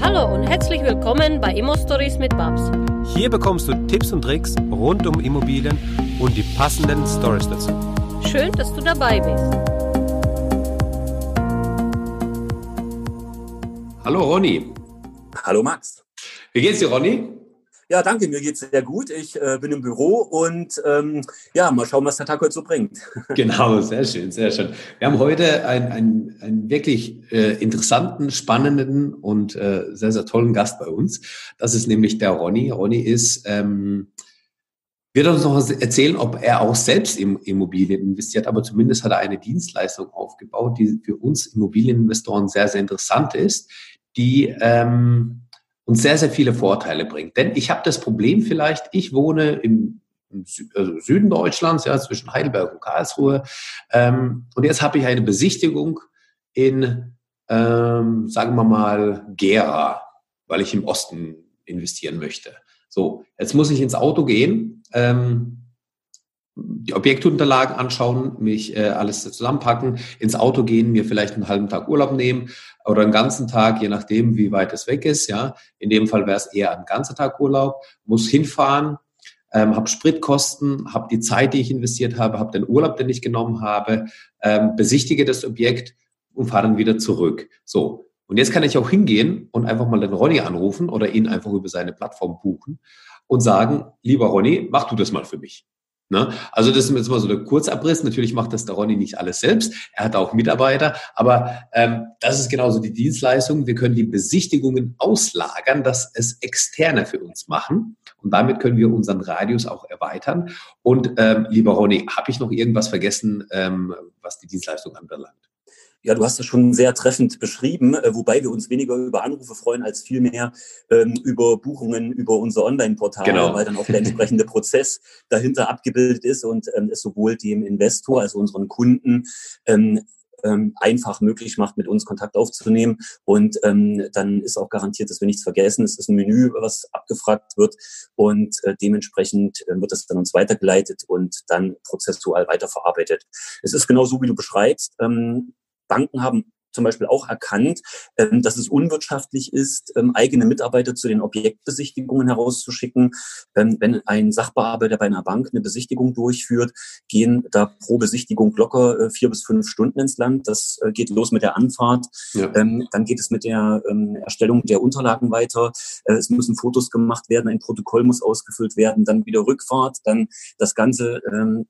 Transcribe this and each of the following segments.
Hallo und herzlich willkommen bei Immo Stories mit Babs. Hier bekommst du Tipps und Tricks rund um Immobilien und die passenden Stories dazu. Schön, dass du dabei bist. Hallo Ronny. Hallo Max. Wie geht's dir, Ronny? Ja, danke, mir geht's sehr gut. Ich äh, bin im Büro und ähm, ja, mal schauen, was der Tag heute so bringt. Genau, sehr schön, sehr schön. Wir haben heute einen, einen, wirklich äh, interessanten, spannenden und äh, sehr, sehr tollen Gast bei uns. Das ist nämlich der Ronny. Ronny ist, ähm, wird uns noch erzählen, ob er auch selbst in Immobilien investiert, aber zumindest hat er eine Dienstleistung aufgebaut, die für uns Immobilieninvestoren sehr, sehr interessant ist, die ähm, uns sehr, sehr viele Vorteile bringt. Denn ich habe das Problem vielleicht, ich wohne im, im also Süden Deutschlands, ja, zwischen Heidelberg und Karlsruhe. Ähm, und jetzt habe ich eine Besichtigung in, ähm, sagen wir mal, Gera, weil ich im Osten investieren möchte. So, jetzt muss ich ins Auto gehen. Ähm, die Objektunterlagen anschauen, mich äh, alles zusammenpacken, ins Auto gehen, mir vielleicht einen halben Tag Urlaub nehmen oder einen ganzen Tag, je nachdem, wie weit es weg ist. Ja, in dem Fall wäre es eher ein ganzer Tag Urlaub. Muss hinfahren, ähm, habe Spritkosten, habe die Zeit, die ich investiert habe, habe den Urlaub, den ich genommen habe, ähm, besichtige das Objekt und fahre dann wieder zurück. So. Und jetzt kann ich auch hingehen und einfach mal den Ronny anrufen oder ihn einfach über seine Plattform buchen und sagen, lieber Ronny, mach du das mal für mich. Ne? Also das ist jetzt mal so der Kurzabriss. Natürlich macht das der Ronny nicht alles selbst. Er hat auch Mitarbeiter. Aber ähm, das ist genauso die Dienstleistung. Wir können die Besichtigungen auslagern, dass es Externe für uns machen. Und damit können wir unseren Radius auch erweitern. Und ähm, lieber Ronny, habe ich noch irgendwas vergessen, ähm, was die Dienstleistung anbelangt? Ja, du hast das schon sehr treffend beschrieben, äh, wobei wir uns weniger über Anrufe freuen als vielmehr ähm, über Buchungen über unser Online-Portal, genau. weil dann auch der entsprechende Prozess dahinter abgebildet ist und ähm, es sowohl dem Investor, also unseren Kunden, ähm, ähm, einfach möglich macht, mit uns Kontakt aufzunehmen. Und ähm, dann ist auch garantiert, dass wir nichts vergessen. Es ist ein Menü, was abgefragt wird und äh, dementsprechend äh, wird es dann uns weitergeleitet und dann prozessual weiterverarbeitet. Es ist genau so, wie du beschreibst. Ähm, Banken haben zum Beispiel auch erkannt, ähm, dass es unwirtschaftlich ist, ähm, eigene Mitarbeiter zu den Objektbesichtigungen herauszuschicken. Ähm, wenn ein Sachbearbeiter bei einer Bank eine Besichtigung durchführt, gehen da pro Besichtigung locker äh, vier bis fünf Stunden ins Land. Das äh, geht los mit der Anfahrt. Ja. Dann geht es mit der Erstellung der Unterlagen weiter. Äh, es müssen Fotos gemacht werden, ein Protokoll muss ausgefüllt werden, dann wieder Rückfahrt, dann das Ganze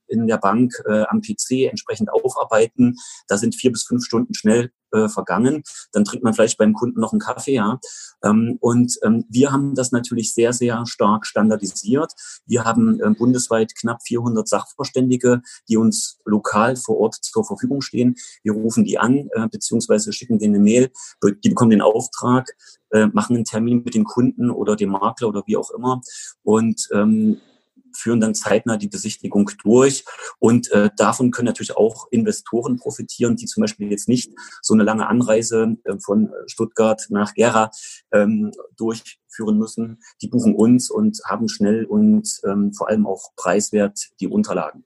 in der Bank am PC entsprechend aufarbeiten. Da sind vier bis fünf Stunden schnell äh, vergangen. Dann trinkt man vielleicht beim Kunden noch einen Kaffee, ja. Ähm, und ähm, wir haben das natürlich sehr, sehr stark standardisiert. Wir haben äh, bundesweit knapp 400 Sachverständige, die uns lokal vor Ort zur Verfügung stehen. Wir rufen die an, äh, beziehungsweise schicken denen eine Mail. Die bekommen den Auftrag, äh, machen einen Termin mit dem Kunden oder dem Makler oder wie auch immer. Und ähm, führen dann zeitnah die Besichtigung durch. Und äh, davon können natürlich auch Investoren profitieren, die zum Beispiel jetzt nicht so eine lange Anreise äh, von Stuttgart nach Gera ähm, durchführen müssen. Die buchen uns und haben schnell und ähm, vor allem auch preiswert die Unterlagen.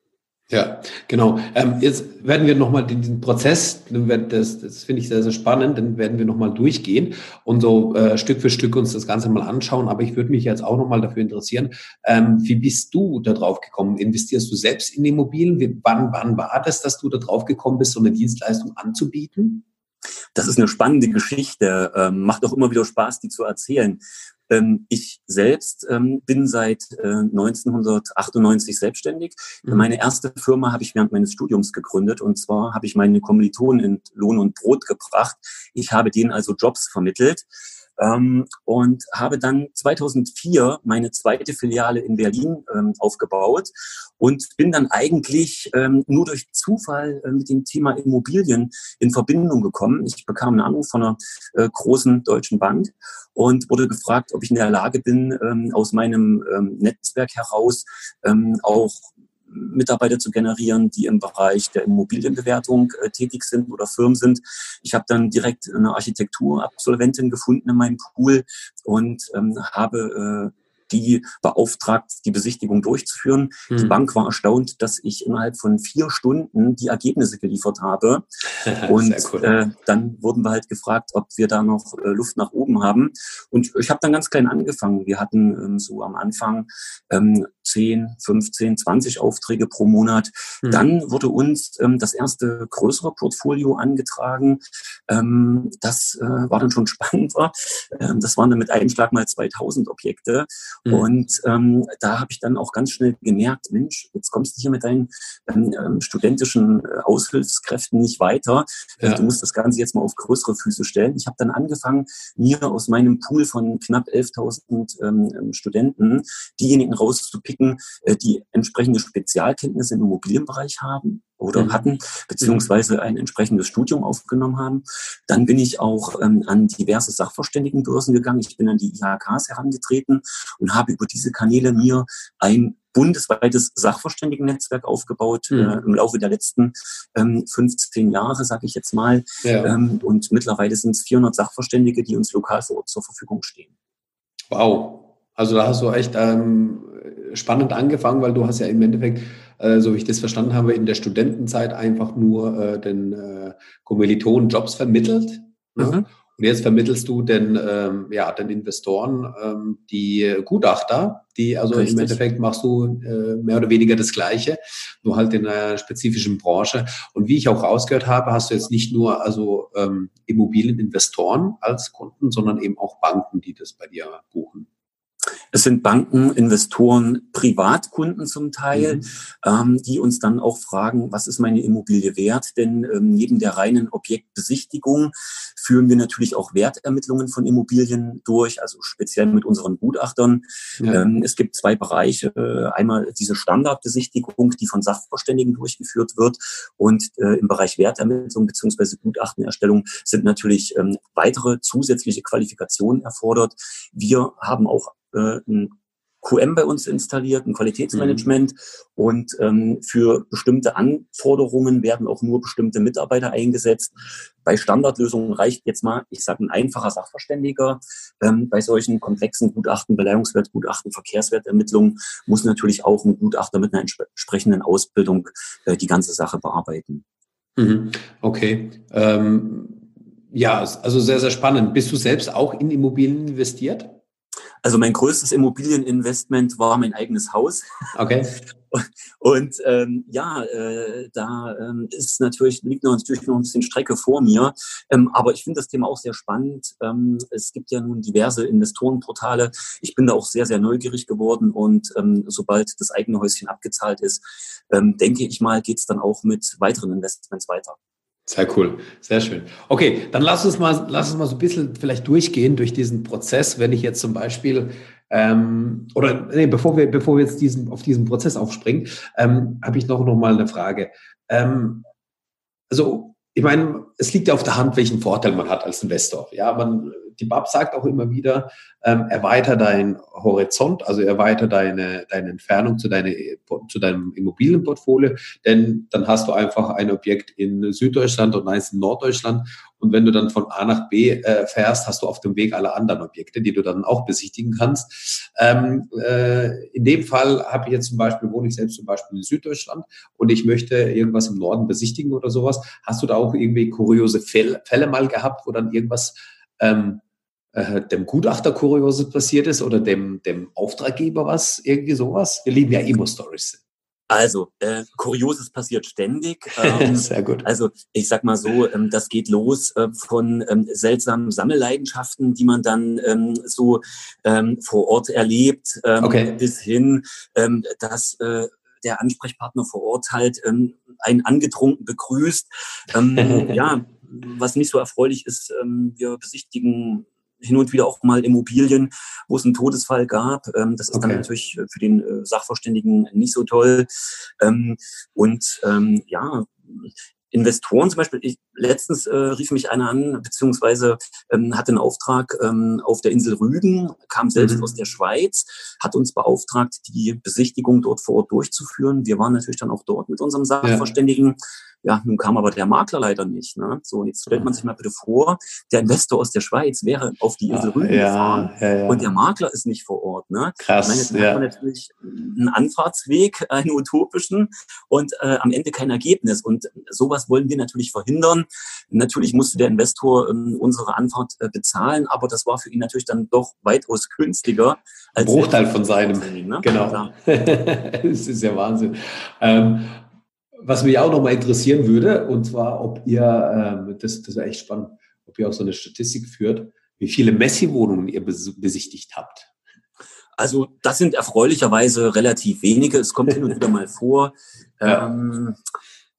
Ja, genau. Ähm, jetzt werden wir nochmal den, Prozess, das, das finde ich sehr, sehr spannend, dann werden wir nochmal durchgehen und so äh, Stück für Stück uns das Ganze mal anschauen. Aber ich würde mich jetzt auch nochmal dafür interessieren, ähm, wie bist du da drauf gekommen? Investierst du selbst in Immobilien? Wie, wann, wann war das, dass du da drauf gekommen bist, so eine Dienstleistung anzubieten? Das ist eine spannende Geschichte, ähm, macht auch immer wieder Spaß, die zu erzählen. Ähm, ich selbst ähm, bin seit äh, 1998 selbstständig. Mhm. Meine erste Firma habe ich während meines Studiums gegründet und zwar habe ich meine Kommilitonen in Lohn und Brot gebracht. Ich habe denen also Jobs vermittelt. Ähm, und habe dann 2004 meine zweite Filiale in Berlin ähm, aufgebaut und bin dann eigentlich ähm, nur durch Zufall äh, mit dem Thema Immobilien in Verbindung gekommen. Ich bekam einen Anruf von einer äh, großen deutschen Bank und wurde gefragt, ob ich in der Lage bin, ähm, aus meinem ähm, Netzwerk heraus ähm, auch Mitarbeiter zu generieren, die im Bereich der Immobilienbewertung äh, tätig sind oder Firmen sind. Ich habe dann direkt eine Architekturabsolventin gefunden in meinem Pool und ähm, habe äh, die beauftragt, die Besichtigung durchzuführen. Mhm. Die Bank war erstaunt, dass ich innerhalb von vier Stunden die Ergebnisse geliefert habe. Und cool. äh, dann wurden wir halt gefragt, ob wir da noch äh, Luft nach oben haben. Und ich habe dann ganz klein angefangen. Wir hatten ähm, so am Anfang ähm, 10, 15, 20 Aufträge pro Monat. Mhm. Dann wurde uns ähm, das erste größere Portfolio angetragen. Ähm, das äh, war dann schon spannender. Ähm, das waren dann mit einem Schlag mal 2000 Objekte. Mhm. Und ähm, da habe ich dann auch ganz schnell gemerkt, Mensch, jetzt kommst du hier mit deinen ähm, ähm studentischen äh, Aushilfskräften nicht weiter. Ja. Du musst das Ganze jetzt mal auf größere Füße stellen. Ich habe dann angefangen, mir aus meinem Pool von knapp 11.000 ähm, Studenten diejenigen rauszupicken, äh, die entsprechende Spezialkenntnisse im Immobilienbereich haben oder mhm. hatten, beziehungsweise ein entsprechendes Studium aufgenommen haben. Dann bin ich auch ähm, an diverse Sachverständigenbörsen gegangen. Ich bin an die IHKs herangetreten und habe über diese Kanäle mir ein bundesweites Sachverständigennetzwerk aufgebaut mhm. äh, im Laufe der letzten ähm, 15 Jahre, sage ich jetzt mal. Ja. Ähm, und mittlerweile sind es 400 Sachverständige, die uns lokal vor Ort zur Verfügung stehen. Wow. Also da hast du echt ähm, spannend angefangen, weil du hast ja im Endeffekt, äh, so wie ich das verstanden habe, in der Studentenzeit einfach nur äh, den äh, Kommilitonen Jobs vermittelt. Ne? Mhm. Und jetzt vermittelst du den, ähm, ja, den Investoren ähm, die Gutachter, die also Richtig. im Endeffekt machst du äh, mehr oder weniger das Gleiche, nur halt in einer spezifischen Branche. Und wie ich auch rausgehört habe, hast du jetzt nicht nur also ähm, Immobilieninvestoren als Kunden, sondern eben auch Banken, die das bei dir buchen. Es sind Banken, Investoren, Privatkunden zum Teil, mhm. ähm, die uns dann auch fragen, was ist meine Immobilie wert? Denn ähm, neben der reinen Objektbesichtigung führen wir natürlich auch Wertermittlungen von Immobilien durch, also speziell mit unseren Gutachtern. Ja. Ähm, es gibt zwei Bereiche. Äh, einmal diese Standardbesichtigung, die von Sachverständigen durchgeführt wird. Und äh, im Bereich Wertermittlung beziehungsweise Gutachtenerstellung sind natürlich ähm, weitere zusätzliche Qualifikationen erfordert. Wir haben auch äh, ein QM bei uns installiert, ein Qualitätsmanagement. Mhm. Und ähm, für bestimmte Anforderungen werden auch nur bestimmte Mitarbeiter eingesetzt. Bei Standardlösungen reicht jetzt mal, ich sage, ein einfacher Sachverständiger. Ähm, bei solchen komplexen Gutachten, Beleihungswertgutachten, Verkehrswertermittlungen muss natürlich auch ein Gutachter mit einer entsprechenden Ausbildung äh, die ganze Sache bearbeiten. Mhm. Okay. Ähm, ja, also sehr, sehr spannend. Bist du selbst auch in Immobilien investiert? Also mein größtes Immobilieninvestment war mein eigenes Haus. Okay. Und ähm, ja, äh, da ähm, ist natürlich, liegt noch, natürlich noch ein bisschen Strecke vor mir. Ähm, aber ich finde das Thema auch sehr spannend. Ähm, es gibt ja nun diverse Investorenportale. Ich bin da auch sehr, sehr neugierig geworden. Und ähm, sobald das eigene Häuschen abgezahlt ist, ähm, denke ich mal, geht es dann auch mit weiteren Investments weiter. Sehr cool, sehr schön. Okay, dann lass uns mal, lass uns mal so ein bisschen vielleicht durchgehen durch diesen Prozess. Wenn ich jetzt zum Beispiel ähm, oder nee, bevor wir bevor wir jetzt diesen auf diesen Prozess aufspringen, ähm, habe ich noch noch mal eine Frage. Ähm, also ich meine, es liegt ja auf der Hand, welchen Vorteil man hat als Investor. Ja, man die BAP sagt auch immer wieder, ähm, erweiter deinen Horizont, also erweiter deine, deine Entfernung zu, deine, zu deinem Immobilienportfolio, denn dann hast du einfach ein Objekt in Süddeutschland und eins in Norddeutschland und wenn du dann von A nach B äh, fährst, hast du auf dem Weg alle anderen Objekte, die du dann auch besichtigen kannst. Ähm, äh, in dem Fall habe ich jetzt zum Beispiel, wohne ich selbst zum Beispiel in Süddeutschland und ich möchte irgendwas im Norden besichtigen oder sowas. Hast du da auch irgendwie kuriose Fälle, Fälle mal gehabt, wo dann irgendwas ähm, äh, dem Gutachter Kurioses passiert ist oder dem, dem Auftraggeber was, irgendwie sowas? Wir lieben ja Emo-Stories. Also, äh, Kurioses passiert ständig. Ähm, Sehr gut. Also, ich sag mal so, ähm, das geht los äh, von ähm, seltsamen Sammelleidenschaften, die man dann ähm, so ähm, vor Ort erlebt, ähm, okay. bis hin, dass äh, der Ansprechpartner vor Ort halt einen angetrunken begrüßt. Ja, was nicht so erfreulich ist, ähm, wir besichtigen hin und wieder auch mal Immobilien, wo es einen Todesfall gab. Ähm, das ist okay. dann natürlich für den äh, Sachverständigen nicht so toll. Ähm, und ähm, ja, Investoren zum Beispiel, ich, letztens äh, rief mich einer an, beziehungsweise ähm, hatte einen Auftrag ähm, auf der Insel Rügen, kam selbst mhm. aus der Schweiz, hat uns beauftragt, die Besichtigung dort vor Ort durchzuführen. Wir waren natürlich dann auch dort mit unserem Sachverständigen. Ja Ja, nun kam aber der Makler leider nicht. Ne? So, und jetzt stellt man sich mal bitte vor, der Investor aus der Schweiz wäre auf die Insel Rügen ja, gefahren ja, ja. und der Makler ist nicht vor Ort. Ne? Krass. Ich meine, jetzt hat man natürlich einen Anfahrtsweg, einen utopischen und äh, am Ende kein Ergebnis. Und sowas wollen wir natürlich verhindern. Natürlich musste der Investor ähm, unsere Anfahrt äh, bezahlen, aber das war für ihn natürlich dann doch weitaus günstiger. Als Bruchteil von seinem. Ne? Genau. das ist ja Wahnsinn. Ähm, was mich auch noch mal interessieren würde, und zwar, ob ihr, ähm, das, das wäre echt spannend, ob ihr auch so eine Statistik führt, wie viele Messi-Wohnungen ihr besichtigt habt. Also das sind erfreulicherweise relativ wenige. Es kommt hin und wieder mal vor. Ähm,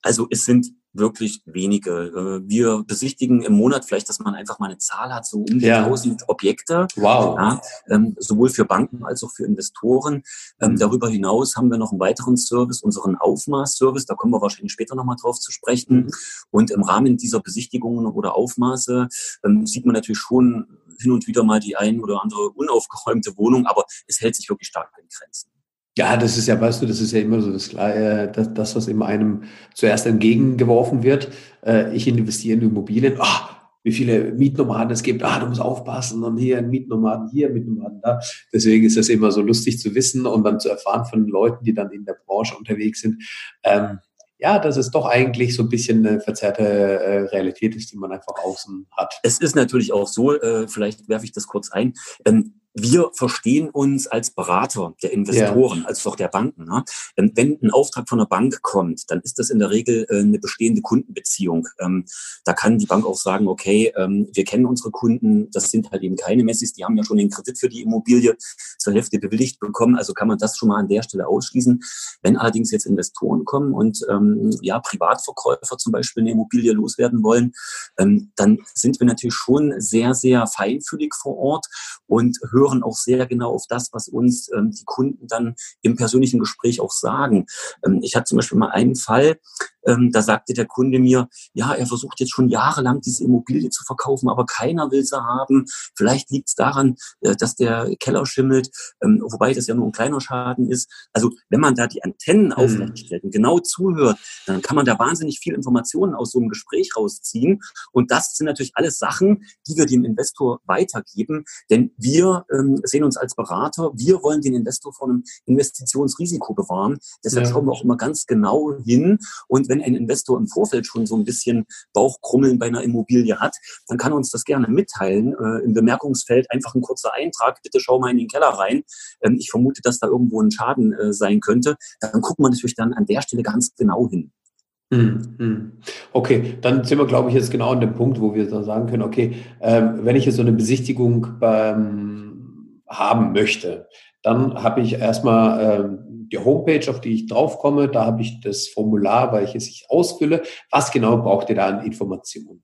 also es sind wirklich wenige. Äh, wir besichtigen im Monat vielleicht, dass man einfach mal eine Zahl hat, so um die ja. 1000 Objekte. Wow. Ja, ähm, sowohl für Banken als auch für Investoren. Ähm, mhm. Darüber hinaus haben wir noch einen weiteren Service, unseren Aufmaß-Service. Da kommen wir wahrscheinlich später nochmal drauf zu sprechen. Mhm. Und im Rahmen dieser Besichtigungen oder Aufmaße ähm, sieht man natürlich schon hin und wieder mal die ein oder andere unaufgeräumte Wohnung, aber es hält sich wirklich stark in Grenzen. Ja, das ist ja, weißt du, das ist ja immer so das, äh, das, das was immer einem zuerst entgegengeworfen wird. Äh, ich investiere in Immobilien. Ah, wie viele Mietnomaden es gibt. Ah, du musst aufpassen und hier ein Mietnomaden, hier ein Mietnomaden da. Deswegen ist das immer so lustig zu wissen und dann zu erfahren von Leuten, die dann in der Branche unterwegs sind. Ähm, ja, dass es doch eigentlich so ein bisschen eine verzerrte äh, Realität ist, die man einfach außen hat. Es ist natürlich auch so, äh, vielleicht werfe ich das kurz ein, ähm, wir verstehen uns als Berater der Investoren, ja. als auch der Banken. Ne? Wenn ein Auftrag von einer Bank kommt, dann ist das in der Regel äh, eine bestehende Kundenbeziehung. Ähm, da kann die Bank auch sagen, okay, ähm, wir kennen unsere Kunden, das sind halt eben keine Messis, die haben ja schon den Kredit für die Immobilie zur Hälfte bewilligt bekommen, also kann man das schon mal an der Stelle ausschließen. Wenn allerdings jetzt Investoren kommen und ähm, ja, Privatverkäufer zum Beispiel eine Immobilie loswerden wollen, dann sind wir natürlich schon sehr, sehr feinfühlig vor Ort und hören hören auch sehr genau auf das, was uns ähm, die Kunden dann im persönlichen Gespräch auch sagen. Ähm, ich hatte zum Beispiel mal einen Fall, ähm, da sagte der Kunde mir, ja, er versucht jetzt schon jahrelang diese Immobilie zu verkaufen, aber keiner will sie haben. Vielleicht liegt es daran, äh, dass der Keller schimmelt, ähm, wobei das ja nur ein kleiner Schaden ist. Also wenn man da die Antennen mhm. aufrecht stellt und genau zuhört, dann kann man da wahnsinnig viel Informationen aus so einem Gespräch rausziehen. Und das sind natürlich alles Sachen, die wir dem Investor weitergeben, denn wir ähm, sehen uns als Berater, wir wollen den Investor vor einem Investitionsrisiko bewahren. Deshalb ja. schauen wir auch immer ganz genau hin und wenn ein Investor im Vorfeld schon so ein bisschen Bauchkrummeln bei einer Immobilie hat, dann kann er uns das gerne mitteilen. Äh, Im Bemerkungsfeld einfach ein kurzer Eintrag, bitte schau mal in den Keller rein. Ähm, ich vermute, dass da irgendwo ein Schaden äh, sein könnte. Dann guckt man natürlich dann an der Stelle ganz genau hin. Hm, hm. Okay, dann sind wir, glaube ich, jetzt genau an dem Punkt, wo wir dann sagen können, okay, ähm, wenn ich jetzt so eine Besichtigung beim, haben möchte, dann habe ich erstmal ähm, die Homepage, auf die ich draufkomme, da habe ich das Formular, welches ich ausfülle. Was genau braucht ihr da an Informationen?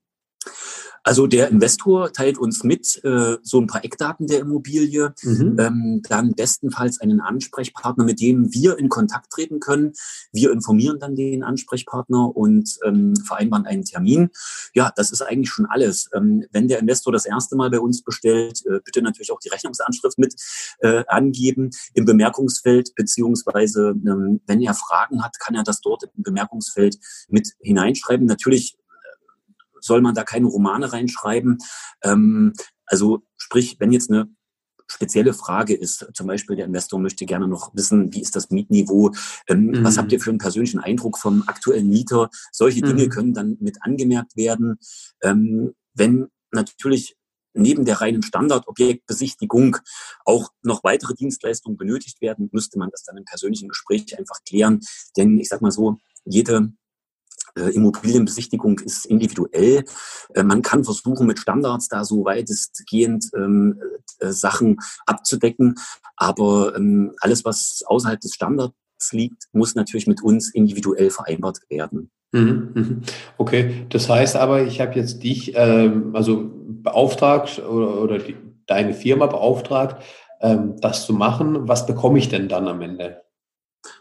Also der Investor teilt uns mit äh, so ein paar Eckdaten der Immobilie, mhm. ähm, dann bestenfalls einen Ansprechpartner, mit dem wir in Kontakt treten können. Wir informieren dann den Ansprechpartner und ähm, vereinbaren einen Termin. Ja, das ist eigentlich schon alles. Ähm, wenn der Investor das erste Mal bei uns bestellt, äh, bitte natürlich auch die Rechnungsanschrift mit äh, angeben im Bemerkungsfeld, beziehungsweise ähm, wenn er Fragen hat, kann er das dort im Bemerkungsfeld mit hineinschreiben. Natürlich soll man da keine Romane reinschreiben. Ähm, also sprich, wenn jetzt eine spezielle Frage ist, zum Beispiel der Investor möchte gerne noch wissen, wie ist das Mietniveau, ähm, mhm. was habt ihr für einen persönlichen Eindruck vom aktuellen Mieter, solche Dinge mhm. können dann mit angemerkt werden. Ähm, wenn natürlich neben der reinen Standardobjektbesichtigung auch noch weitere Dienstleistungen benötigt werden, müsste man das dann im persönlichen Gespräch einfach klären. Denn ich sag mal so, jede äh, Immobilienbesichtigung ist individuell. Äh, man kann versuchen, mit Standards da so weitestgehend ähm, äh, Sachen abzudecken. Aber ähm, alles, was außerhalb des Standards liegt, muss natürlich mit uns individuell vereinbart werden. Mhm, mhm. Okay, das heißt aber, ich habe jetzt dich ähm, also beauftragt oder, oder die, deine Firma beauftragt, ähm, das zu machen. Was bekomme ich denn dann am Ende?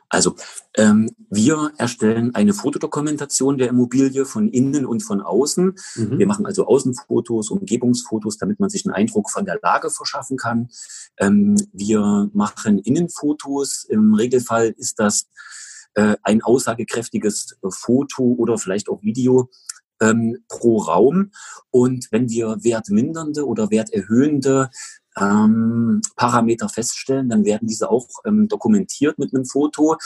Also ähm, wir erstellen eine Fotodokumentation der Immobilie von innen und von außen. Mhm. Wir machen also Außenfotos, Umgebungsfotos, damit man sich einen Eindruck von der Lage verschaffen kann. Ähm, wir machen Innenfotos. Im Regelfall ist das äh, ein aussagekräftiges Foto oder vielleicht auch Video ähm, pro Raum. Und wenn wir wertmindernde oder werterhöhende ähm, Parameter feststellen, dann werden diese auch ähm, dokumentiert mit einem Foto.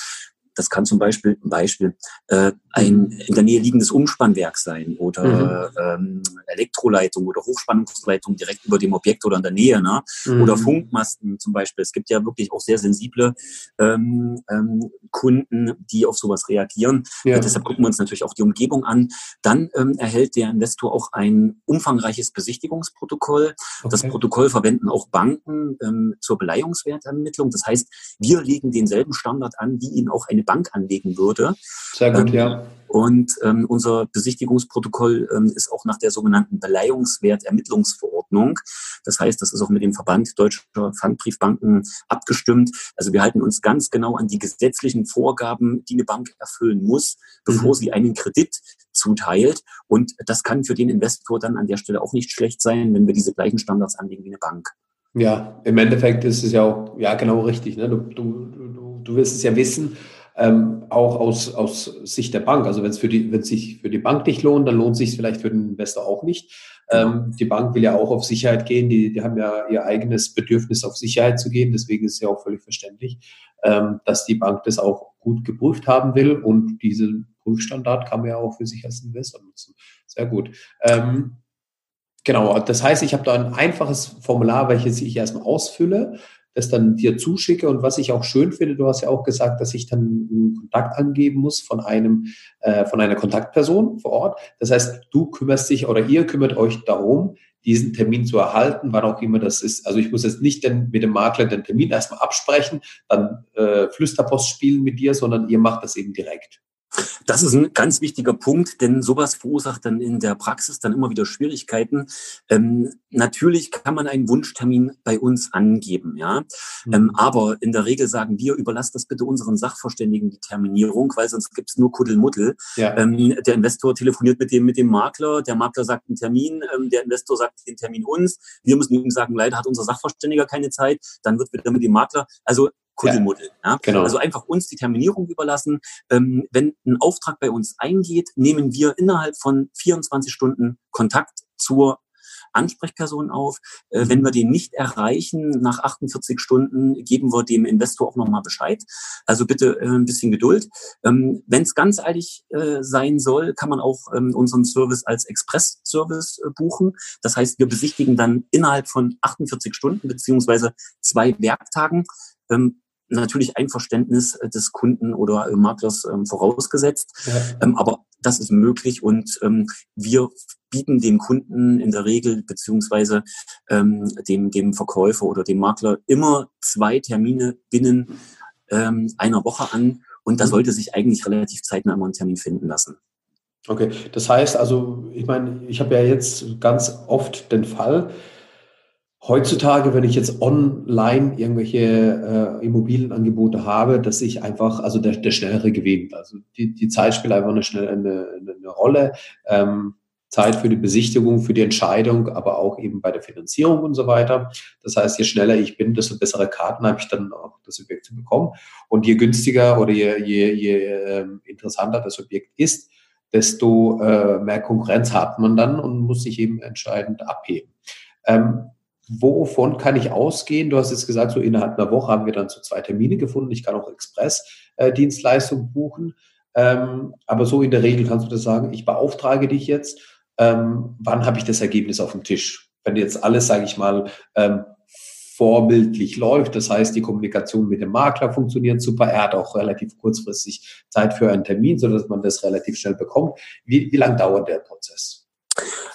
Das kann zum Beispiel ein Beispiel äh, ein mhm. in der Nähe liegendes Umspannwerk sein oder mhm. ähm, Elektroleitung oder Hochspannungsleitung direkt über dem Objekt oder in der Nähe, ne? Mhm. Oder Funkmasten zum Beispiel. Es gibt ja wirklich auch sehr sensible ähm, ähm, Kunden, die auf sowas reagieren. Ja. deshalb gucken wir uns natürlich auch die Umgebung an. Dann ähm, erhält der Investor auch ein umfangreiches Besichtigungsprotokoll. Okay. Das Protokoll verwenden auch Banken ähm, zur Beleihungswertermittlung. Das heißt, wir legen denselben Standard an, wie ihn auch eine Bank anlegen würde. Sehr gut, ähm, ja. Und ähm, unser Besichtigungsprotokoll ähm, ist auch nach der sogenannten Beleihungswertermittlungsverordnung. Das heißt, das ist auch mit dem Verband Deutscher Pfandbriefbanken abgestimmt. Also wir halten uns ganz genau an die gesetzlichen Vorgaben, die eine Bank erfüllen muss, bevor mhm. sie einen Kredit zuteilt. Und das kann für den Investor dann an der Stelle auch nicht schlecht sein, wenn wir diese gleichen Standards anlegen wie eine Bank. Ja, im Endeffekt ist es ja auch, ja, genau richtig. Ne? Du, du, du, du wirst es ja wissen, ähm, auch aus, aus Sicht der Bank. Also wenn es für die, wenn sich für die Bank nicht lohnt, dann lohnt es sich vielleicht für den Investor auch nicht. Ähm, die Bank will ja auch auf Sicherheit gehen. Die, die haben ja ihr eigenes Bedürfnis, auf Sicherheit zu gehen. Deswegen ist es ja auch völlig verständlich, ähm, dass die Bank das auch gut geprüft haben will. Und diesen Prüfstandard kann man ja auch für sich als Investor nutzen. Sehr gut. Ähm, Genau, das heißt, ich habe da ein einfaches Formular, welches ich erstmal ausfülle das dann dir zuschicke. Und was ich auch schön finde, du hast ja auch gesagt, dass ich dann einen Kontakt angeben muss von einem, äh, von einer Kontaktperson vor Ort. Das heißt, du kümmerst dich oder ihr kümmert euch darum, diesen Termin zu erhalten, wann auch immer das ist. Also ich muss jetzt nicht den, mit dem Makler den Termin erstmal absprechen, dann äh, Flüsterpost spielen mit dir, sondern ihr macht das eben direkt. Das ist ein ganz wichtiger Punkt, denn sowas verursacht dann in der Praxis dann immer wieder Schwierigkeiten. Ähm, natürlich kann man einen Wunschtermin bei uns angeben, ja. Mhm. Ähm, aber in der Regel sagen wir, überlasst das bitte unseren Sachverständigen die Terminierung, weil sonst gibt's nur Kuddelmuddel. Ja. Ähm, der Investor telefoniert mit dem, mit dem Makler, der Makler sagt einen Termin, ähm, der Investor sagt den Termin uns. Wir müssen ihm sagen, leider hat unser Sachverständiger keine Zeit, dann wird wieder mit dem Makler. Also Kuddelmuddel. Ja, ja. Genau. Also einfach uns die Terminierung überlassen. Ähm, wenn ein Auftrag bei uns eingeht, nehmen wir innerhalb von 24 Stunden Kontakt zur Ansprechperson auf. Äh, wenn wir den nicht erreichen nach 48 Stunden, geben wir dem Investor auch nochmal Bescheid. Also bitte äh, ein bisschen Geduld. Ähm, wenn es ganz eilig äh, sein soll, kann man auch ähm, unseren Service als Express-Service äh, buchen. Das heißt, wir besichtigen dann innerhalb von 48 Stunden beziehungsweise zwei Werktagen ähm, natürlich Einverständnis äh, des Kunden oder äh, Maklers ähm, vorausgesetzt. Ja. Ähm, aber das ist möglich und ähm, wir bieten dem Kunden in der Regel beziehungsweise ähm, dem, dem Verkäufer oder dem Makler immer zwei Termine binnen ähm, einer Woche an und da mhm. sollte sich eigentlich relativ zeitnah immer ein Termin finden lassen. Okay, das heißt also, ich meine, ich habe ja jetzt ganz oft den Fall, Heutzutage, wenn ich jetzt online irgendwelche äh, Immobilienangebote habe, dass ich einfach, also der, der schnellere gewinnt. Also die, die Zeit spielt einfach eine, schnell, eine, eine Rolle. Ähm, Zeit für die Besichtigung, für die Entscheidung, aber auch eben bei der Finanzierung und so weiter. Das heißt, je schneller ich bin, desto bessere Karten habe ich dann auch das Objekt zu bekommen. Und je günstiger oder je, je, je äh, interessanter das Objekt ist, desto äh, mehr Konkurrenz hat man dann und muss sich eben entscheidend abheben. Ähm, wovon kann ich ausgehen? Du hast jetzt gesagt, so innerhalb einer Woche haben wir dann so zwei Termine gefunden. Ich kann auch Express-Dienstleistungen buchen. Ähm, aber so in der Regel kannst du das sagen, ich beauftrage dich jetzt. Ähm, wann habe ich das Ergebnis auf dem Tisch? Wenn jetzt alles, sage ich mal, ähm, vorbildlich läuft, das heißt, die Kommunikation mit dem Makler funktioniert super, er hat auch relativ kurzfristig Zeit für einen Termin, sodass man das relativ schnell bekommt. Wie, wie lang dauert der Prozess?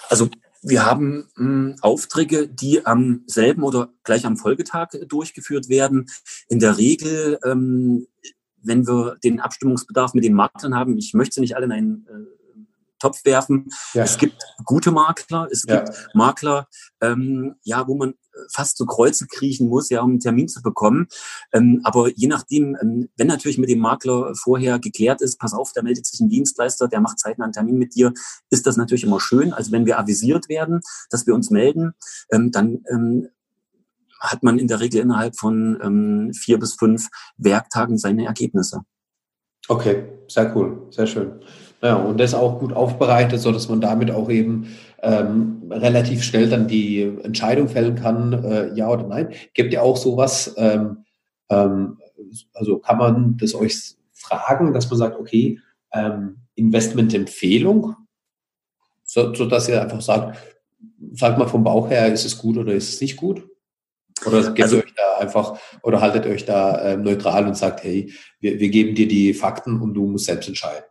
Also wir haben mh, hm, Aufträge, die am selben oder gleich am Folgetag durchgeführt werden. In der Regel, ähm, wenn wir den Abstimmungsbedarf mit den Maklern haben, ich möchte nicht alle in einen äh, Topf werfen. Ja. Es gibt gute Makler, es gibt ja. Makler, ähm, ja, wo man fast zu Kreuze kriechen muss, ja, um einen Termin zu bekommen. Ähm, aber je nachdem, ähm, wenn natürlich mit dem Makler vorher geklärt ist, pass auf, da meldet sich ein Dienstleister, der macht zeitnah einen Termin mit dir, ist das natürlich immer schön. Also wenn wir avisiert werden, dass wir uns melden, ähm, dann ähm, hat man in der Regel innerhalb von ähm, vier bis fünf Werktagen seine Ergebnisse. Okay, sehr cool, sehr schön. Ja, und das auch gut aufbereitet, so dass man damit auch eben ähm, relativ schnell dann die Entscheidung fällen kann, äh, ja oder nein. Gibt ja auch sowas, ähm, ähm, also kann man das euch fragen, dass man sagt, okay, ähm, Investmentempfehlung, so, so dass ihr einfach sagt, sagt mal vom Bauch her, ist es gut oder ist es nicht gut? Oder gebt also, ihr euch da einfach oder haltet euch da äh, neutral und sagt, hey, wir, wir geben dir die Fakten und du musst selbst entscheiden?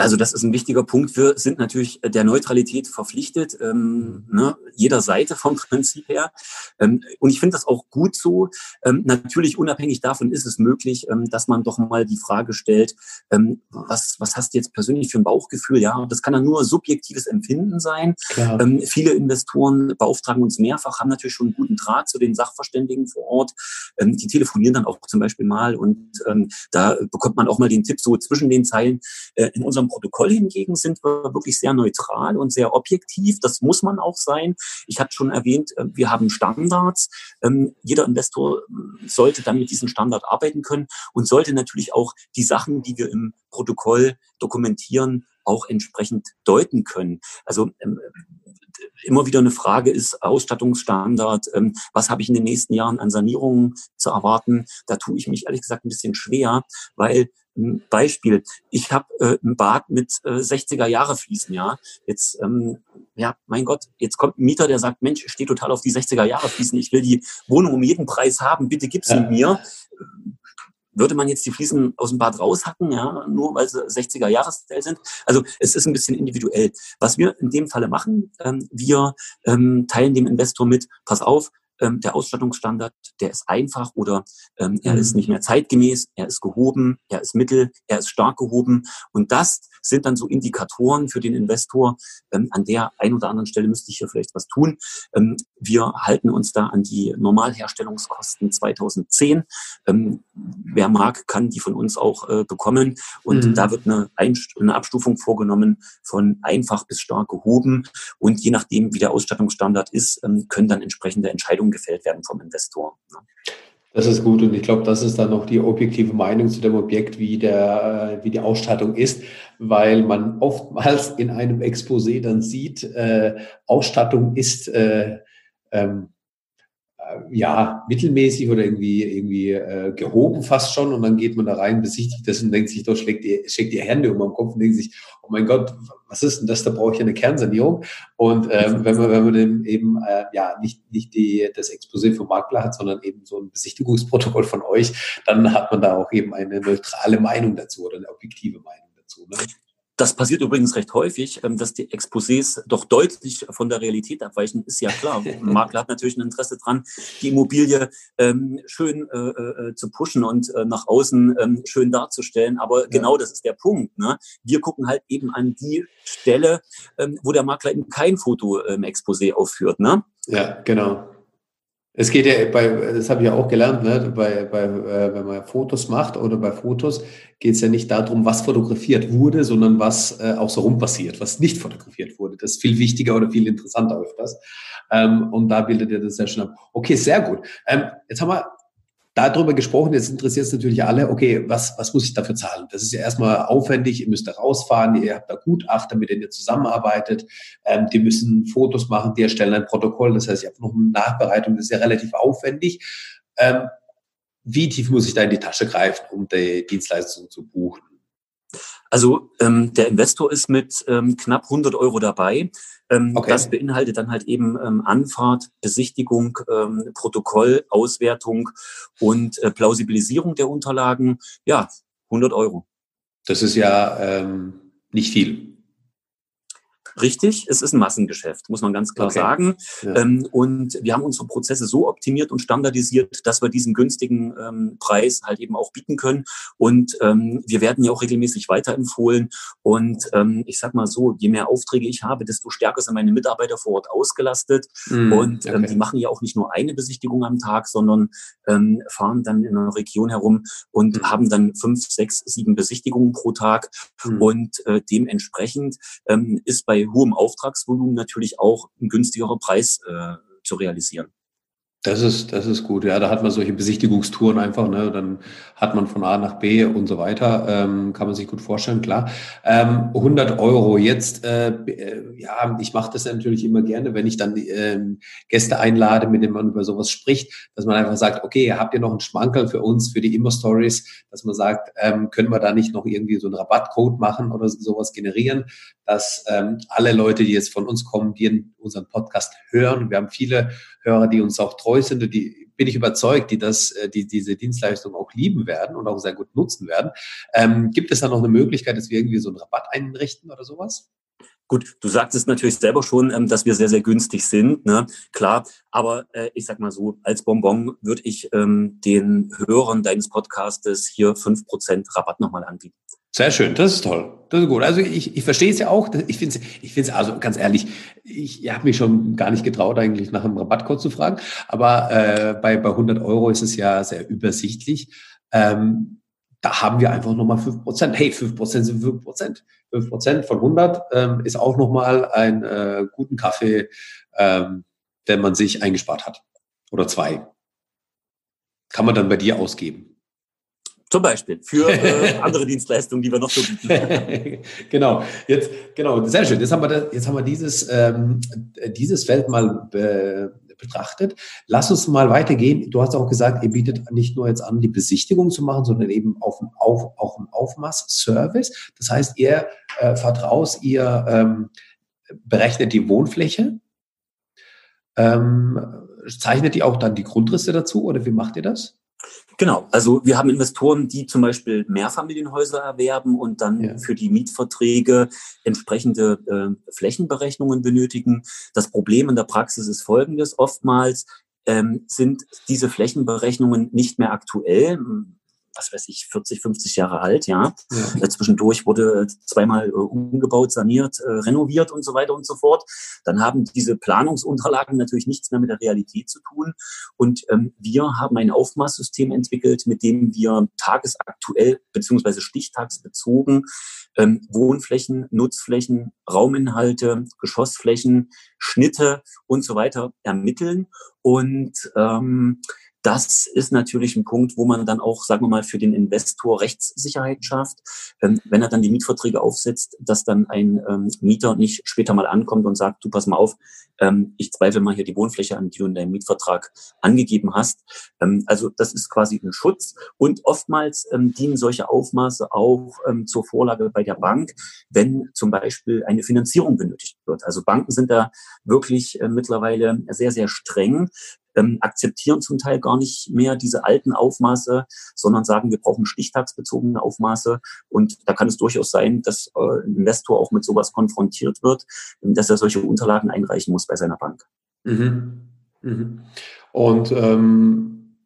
Also das ist ein wichtiger Punkt. Wir sind natürlich der Neutralität verpflichtet, ähm, ne, jeder Seite vom Prinzip her. Ähm, und ich finde das auch gut so. Ähm, natürlich unabhängig davon ist es möglich, ähm, dass man doch mal die Frage stellt, ähm, was, was hast du jetzt persönlich für ein Bauchgefühl? Ja, das kann ja nur subjektives Empfinden sein. Ähm, viele Investoren beauftragen uns mehrfach, haben natürlich schon einen guten Draht zu den Sachverständigen vor Ort. Die telefonieren dann auch zum Beispiel mal und da bekommt man auch mal den Tipp so zwischen den Zeilen. Äh, in unserem Protokoll hingegen sind wir wirklich sehr neutral und sehr objektiv. Das muss man auch sein. Ich hatte schon erwähnt, äh, wir haben Standards. Ähm, jeder Investor äh, sollte dann mit diesem Standard arbeiten können und sollte natürlich auch die Sachen, die wir im Protokoll dokumentieren, auch entsprechend deuten können. Also ähm, immer wieder eine Frage ist Ausstattungsstandard. Ähm, was habe ich in den nächsten Jahren an Sanierungen zu erwarten? Da tue ich mich ehrlich gesagt ein bisschen schwer, weil Beispiel. Ich habe äh, ein Bad mit äh, 60er Jahre Fliesen, ja. Jetzt, ähm, ja, mein Gott, jetzt kommt ein Mieter, der sagt, Mensch, ich stehe total auf die 60er Jahre Fliesen. Ich will die Wohnung um jeden Preis haben. Bitte gib sie ja. mir. Würde man jetzt die Fliesen aus dem Bad raushacken, ja, nur weil sie 60er Jahresstil sind? Also es ist ein bisschen individuell. Was wir in dem Falle machen, ähm, wir ähm, teilen dem Investor mit, pass auf, ähm, der Ausstattungsstandard, der ist einfach oder ähm, er ist mhm. nicht mehr zeitgemäß, er ist gehoben, er ist mittel, er ist stark gehoben. Und das sind dann so Indikatoren für den Investor. Ähm, an der ein oder anderen Stelle müsste ich hier vielleicht was tun. Ähm, wir halten uns da an die Normalherstellungskosten 2010. Ähm, wer mag, kann die von uns auch äh, bekommen. Und mhm. da wird eine, eine Abstufung vorgenommen von einfach bis stark gehoben. Und je nachdem, wie der Ausstattungsstandard ist, ähm, können dann entsprechende Entscheidungen gefällt werden vom Investor. Ne? Das ist gut und ich glaube, das ist dann noch die objektive Meinung zu dem Objekt, wie, der, äh, wie die Ausstattung ist, weil man oftmals in einem Exposé dann sieht, äh, Ausstattung ist äh, ähm, ja, mittelmäßig oder irgendwie, irgendwie äh, gehoben fast schon und dann geht man da rein, besichtigt das und denkt sich, doch schlägt die, schlägt die Hände um am Kopf und denkt sich, oh mein Gott, was ist denn das, da brauche ich eine Kernsanierung. Und ähm, wenn man, wenn man dann eben äh, ja nicht, nicht die, das Exposé vom Makler hat, sondern eben so ein Besichtigungsprotokoll von euch, dann hat man da auch eben eine neutrale Meinung dazu oder eine objektive Meinung dazu. Ne? Das passiert übrigens recht häufig, ähm, dass die Exposés doch deutlich von der Realität abweichen, ist ja klar. Ein Makler hat natürlich ein Interesse dran, die Immobilie ähm, schön äh, äh, zu pushen und äh, nach außen ähm, schön darzustellen. Aber ja. genau das ist der Punkt. Ne? Wir gucken halt eben an die Stelle, wo der Makler eben kein Foto im Exposé aufführt. Ne? Ja, genau. Es geht ja bei, das habe ich ja auch gelernt, ne? bei, bei, äh, wenn man Fotos macht oder bei Fotos geht es ja nicht darum, was fotografiert wurde, sondern was äh, auch so rum passiert, was nicht fotografiert wurde. Das ist viel wichtiger oder viel interessanter öfters. Ähm, und da bildet ihr das ja schon ab. Okay, sehr gut. Ähm, jetzt haben wir darüber gesprochen, jetzt interessiert es natürlich alle, okay, was, was muss ich dafür zahlen? Das ist ja erstmal aufwendig, ihr müsst da rausfahren, ihr habt da Gutachter, mit denen ihr zusammenarbeitet, ähm, die müssen Fotos machen, die erstellen ein Protokoll, das heißt, ihr habt noch eine Nachbereitung, das ist ja relativ aufwendig. Ähm, wie tief muss ich da in die Tasche greifen, um die Dienstleistung zu buchen? Also ähm, der Investor ist mit ähm, knapp 100 Euro dabei. Ähm, okay. Das beinhaltet dann halt eben ähm, Anfahrt, Besichtigung, ähm, Protokoll, Auswertung und äh, Plausibilisierung der Unterlagen. Ja, 100 Euro. Das ist ja ähm, nicht viel. Richtig, es ist ein Massengeschäft, muss man ganz klar okay. sagen. Ja. Ähm, und wir haben unsere Prozesse so optimiert und standardisiert, dass wir diesen günstigen ähm, Preis halt eben auch bieten können. Und ähm, wir werden ja auch regelmäßig weiterempfohlen. Und ähm, ich sag mal so, je mehr Aufträge ich habe, desto stärker sind meine Mitarbeiter vor Ort ausgelastet. Mm, und ähm, okay. die machen ja auch nicht nur eine Besichtigung am Tag, sondern ähm, fahren dann in einer Region herum und mm. haben dann fünf, sechs, sieben Besichtigungen pro Tag. Mm. Und äh, dementsprechend ist bei hohem Auftragsvolumen natürlich auch ein günstigerer Preis äh, zu realisieren. Das ist, das ist gut. Ja, da hat man solche Besichtigungstouren einfach, ne? Dann hat man von A nach B und so weiter. Ähm, kann man sich gut vorstellen, klar. Ähm, 100 Euro jetzt, äh, äh, ja, ich mache das natürlich immer gerne, wenn ich dann ähm, Gäste einlade, mit denen man über sowas spricht, dass man einfach sagt, okay, habt ihr noch einen Schmankerl für uns, für die Immer-Stories, dass man sagt, ähm, können wir da nicht noch irgendwie so einen Rabattcode machen oder sowas generieren, dass ähm, alle Leute, die jetzt von uns kommen, die unseren Podcast hören, wir haben viele Hörer, die uns auch treu sind und die bin ich überzeugt, die das, äh, die diese Dienstleistung auch lieben werden und auch sehr gut nutzen werden. Ähm, gibt es da noch eine Möglichkeit, dass wir irgendwie so einen Rabatt einrichten oder sowas? Gut, du sagtest natürlich selber schon, ähm, dass wir sehr, sehr günstig sind, ne? klar. Aber äh, ich sag mal so, als Bonbon würde ich ähm, den Hörern deines Podcastes hier fünf Prozent Rabatt nochmal anbieten. Sehr schön, das ist toll. Das ist gut. Also ich, ich verstehe es ja auch. Ich finde es, ich finde es also ganz ehrlich, ich, ich habe mich schon gar nicht getraut, eigentlich nach einem Rabattcode zu fragen. Aber äh, bei, bei 100 Euro ist es ja sehr übersichtlich. Ähm, da haben wir einfach nochmal 5%. Hey, 5% sind 5%. 5% von 100 ähm, ist auch nochmal ein äh, guten Kaffee, ähm, den man sich eingespart hat. Oder zwei. Kann man dann bei dir ausgeben. Zum Beispiel für äh, andere Dienstleistungen, die wir noch so bieten. genau, jetzt genau sehr schön. Jetzt haben wir das, jetzt haben wir dieses ähm, dieses Feld mal be, betrachtet. Lass uns mal weitergehen. Du hast auch gesagt, ihr bietet nicht nur jetzt an, die Besichtigung zu machen, sondern eben auf, auf, auch einen Aufmaß-Service. Das heißt, ihr äh, vertraut, ihr ähm, berechnet die Wohnfläche, ähm, zeichnet ihr auch dann die Grundrisse dazu oder wie macht ihr das? Genau, also wir haben Investoren, die zum Beispiel Mehrfamilienhäuser erwerben und dann ja. für die Mietverträge entsprechende äh, Flächenberechnungen benötigen. Das Problem in der Praxis ist folgendes. Oftmals ähm, sind diese Flächenberechnungen nicht mehr aktuell was weiß ich, 40, 50 Jahre alt, ja. ja. Äh, zwischendurch wurde zweimal äh, umgebaut, saniert, äh, renoviert und so weiter und so fort. Dann haben diese Planungsunterlagen natürlich nichts mehr mit der Realität zu tun. Und ähm, wir haben ein Aufmaßsystem entwickelt, mit dem wir tagesaktuell beziehungsweise stichtagsbezogen ähm, Wohnflächen, Nutzflächen, Rauminhalte, Geschossflächen, Schnitte und so weiter ermitteln. Und ähm, das ist natürlich ein Punkt, wo man dann auch, sagen wir mal, für den Investor Rechtssicherheit schafft. Ähm, wenn er dann die Mietverträge aufsetzt, dass dann ein ähm, Mieter nicht später mal ankommt und sagt, du pass mal auf, ähm, ich zweifle mal hier die Wohnfläche an, die du in deinem Mietvertrag angegeben hast. Also das ist quasi ein Schutz. Und oftmals dienen solche Aufmaße auch zur Vorlage bei der Bank, wenn zum Beispiel eine Finanzierung benötigt wird. Also Banken sind da wirklich äh, mittlerweile sehr, sehr streng ähm, akzeptieren zum Teil gar nicht mehr diese alten Aufmaße, sondern sagen, wir brauchen stichtagsbezogene Aufmaße. Und da kann es durchaus sein, dass äh, ein Investor auch mit sowas konfrontiert wird, dass er solche Unterlagen einreichen muss bei seiner Bank. Mhm. Mhm. Und ähm,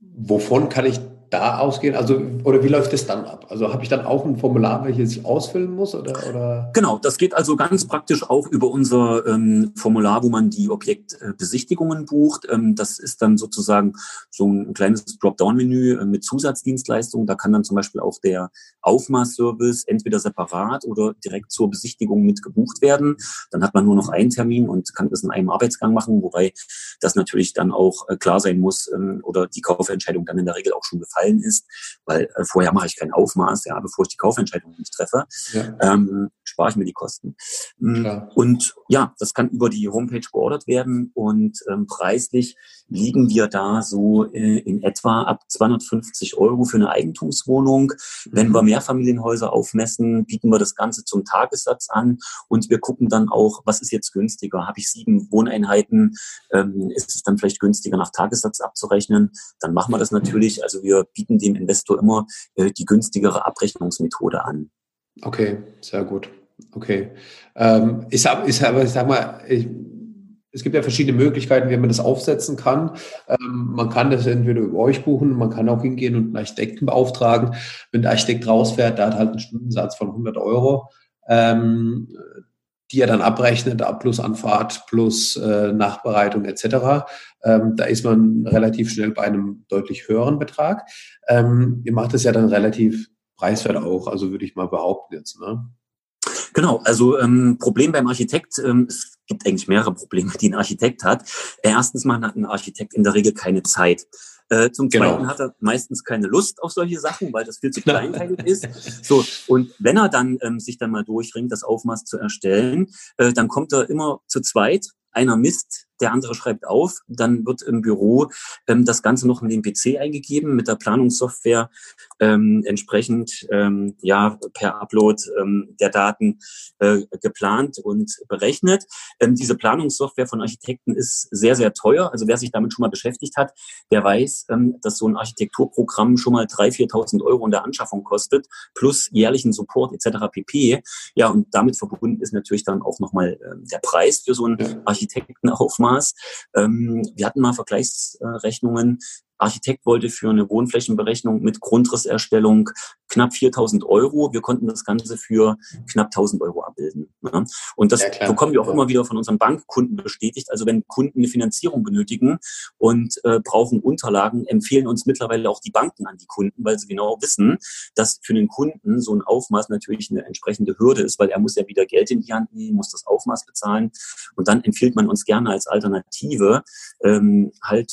wovon kann ich da ausgehen? Also, oder wie läuft es dann ab? Also habe ich dann auch ein Formular, welches ich ausfüllen muss? Oder, oder? Genau, das geht also ganz praktisch auch über unser ähm, Formular, wo man die Objektbesichtigungen bucht. Ähm, das ist dann sozusagen so ein kleines Dropdown-Menü äh, mit Zusatzdienstleistungen. Da kann dann zum Beispiel auch der Aufmaßservice entweder separat oder direkt zur Besichtigung mit gebucht werden. Dann hat man nur noch einen Termin und kann das in einem Arbeitsgang machen, wobei das natürlich dann auch äh, klar sein muss ähm, oder die Kaufentscheidung dann in der Regel auch schon gefallen gefallen ist, weil äh, vorher mache ich kein Aufmaß, ja, bevor ich die Kaufentscheidung nicht treffe, ja. ähm, spare ich mir die Kosten. Mm, Klar. Und ja, das kann über die Homepage geordert werden und ähm, preislich liegen wir da so äh, in etwa ab 250 Euro für eine Eigentumswohnung. Wenn wir Mehrfamilienhäuser aufmessen, bieten wir das Ganze zum Tagessatz an und wir gucken dann auch, was ist jetzt günstiger? Habe ich sieben Wohneinheiten? Ähm, ist es dann vielleicht günstiger, nach Tagessatz abzurechnen? Dann machen wir das natürlich. Also wir bieten dem Investor immer äh, die günstigere Abrechnungsmethode an. Okay, sehr gut. Okay. Ähm, ich sag, ich sag, ich sag mal, ich, es gibt ja verschiedene Möglichkeiten, wie man das aufsetzen kann. Ähm, man kann das entweder über euch buchen, man kann auch hingehen und einen Architekten beauftragen. Wenn der Architekt rausfährt, der hat halt einen Stundensatz von 100 Euro, ähm, die er dann abrechnet, plus Anfahrt, plus äh, Nachbereitung etc. Ähm, da ist man relativ schnell bei einem deutlich höheren Betrag. Ähm, ihr macht es ja dann relativ preiswert auch, also würde ich mal behaupten jetzt. Ne? Genau, also ähm, Problem beim Architekt, ähm, es gibt eigentlich mehrere Probleme, die ein Architekt hat. Erstens mal hat ein Architekt in der Regel keine Zeit. Äh, zum genau. Zweiten hat er meistens keine Lust auf solche Sachen, weil das viel zu kleinteilig ist. So, und wenn er dann ähm, sich dann mal durchringt, das Aufmaß zu erstellen, äh, dann kommt er immer zu zweit. Einer misst der andere schreibt auf, dann wird im Büro ähm, das Ganze noch in den PC eingegeben, mit der Planungssoftware ähm, entsprechend ähm, ja per Upload ähm, der Daten äh, geplant und berechnet. Ähm, diese Planungssoftware von Architekten ist sehr, sehr teuer. Also wer sich damit schon mal beschäftigt hat, der weiß, ähm, dass so ein Architekturprogramm schon mal 3.000, 4.000 Euro in der Anschaffung kostet, plus jährlichen Support etc. pp. Ja, und damit verbunden ist natürlich dann auch nochmal äh, der Preis für so ein Architektenaufmaß Maß. Ähm, wir hatten mal Vergleichsrechnungen. Architekt wollte für eine Wohnflächenberechnung mit Grundrisserstellung knapp 4000 Euro. Wir konnten das Ganze für knapp 1000 Euro abbilden. Ne? Und das ja, bekommen wir auch immer wieder von unseren Bankkunden bestätigt. Also wenn Kunden eine Finanzierung benötigen und äh, brauchen Unterlagen, empfehlen uns mittlerweile auch die Banken an die Kunden, weil sie genau wissen, dass für den Kunden so ein Aufmaß natürlich eine entsprechende Hürde ist, weil er muss ja wieder Geld in die Hand nehmen, muss das Aufmaß bezahlen. Und dann empfiehlt man uns gerne als Alternative ähm, halt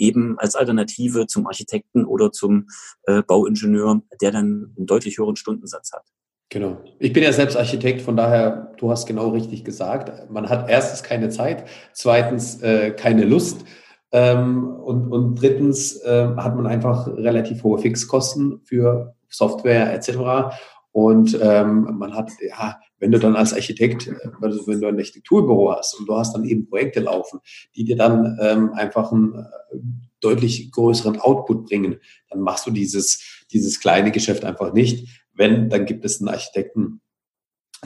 eben als Alternative zum Architekten oder zum äh, Bauingenieur, der dann einen deutlich höheren Stundensatz hat. Genau. Ich bin ja selbst Architekt, von daher, du hast genau richtig gesagt. Man hat erstens keine Zeit, zweitens äh, keine Lust ähm, und, und drittens äh, hat man einfach relativ hohe Fixkosten für Software etc. Und ähm, man hat, ja, wenn du dann als Architekt, also wenn du ein Architekturbüro hast und du hast dann eben Projekte laufen, die dir dann ähm, einfach einen äh, deutlich größeren Output bringen, dann machst du dieses, dieses kleine Geschäft einfach nicht. Wenn, dann gibt es einen Architekten,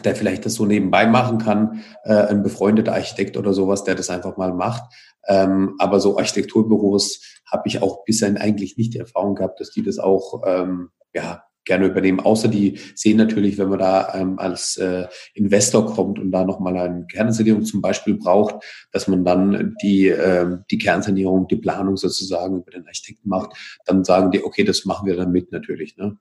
der vielleicht das so nebenbei machen kann, äh, ein befreundeter Architekt oder sowas, der das einfach mal macht. Ähm, aber so Architekturbüros habe ich auch bisher eigentlich nicht die Erfahrung gehabt, dass die das auch ähm, ja, gerne übernehmen. Außer die sehen natürlich, wenn man da ähm, als äh, Investor kommt und da nochmal eine Kernsanierung zum Beispiel braucht, dass man dann die, äh, die Kernsanierung, die Planung sozusagen über den Architekten macht, dann sagen die, okay, das machen wir dann mit natürlich. Ne?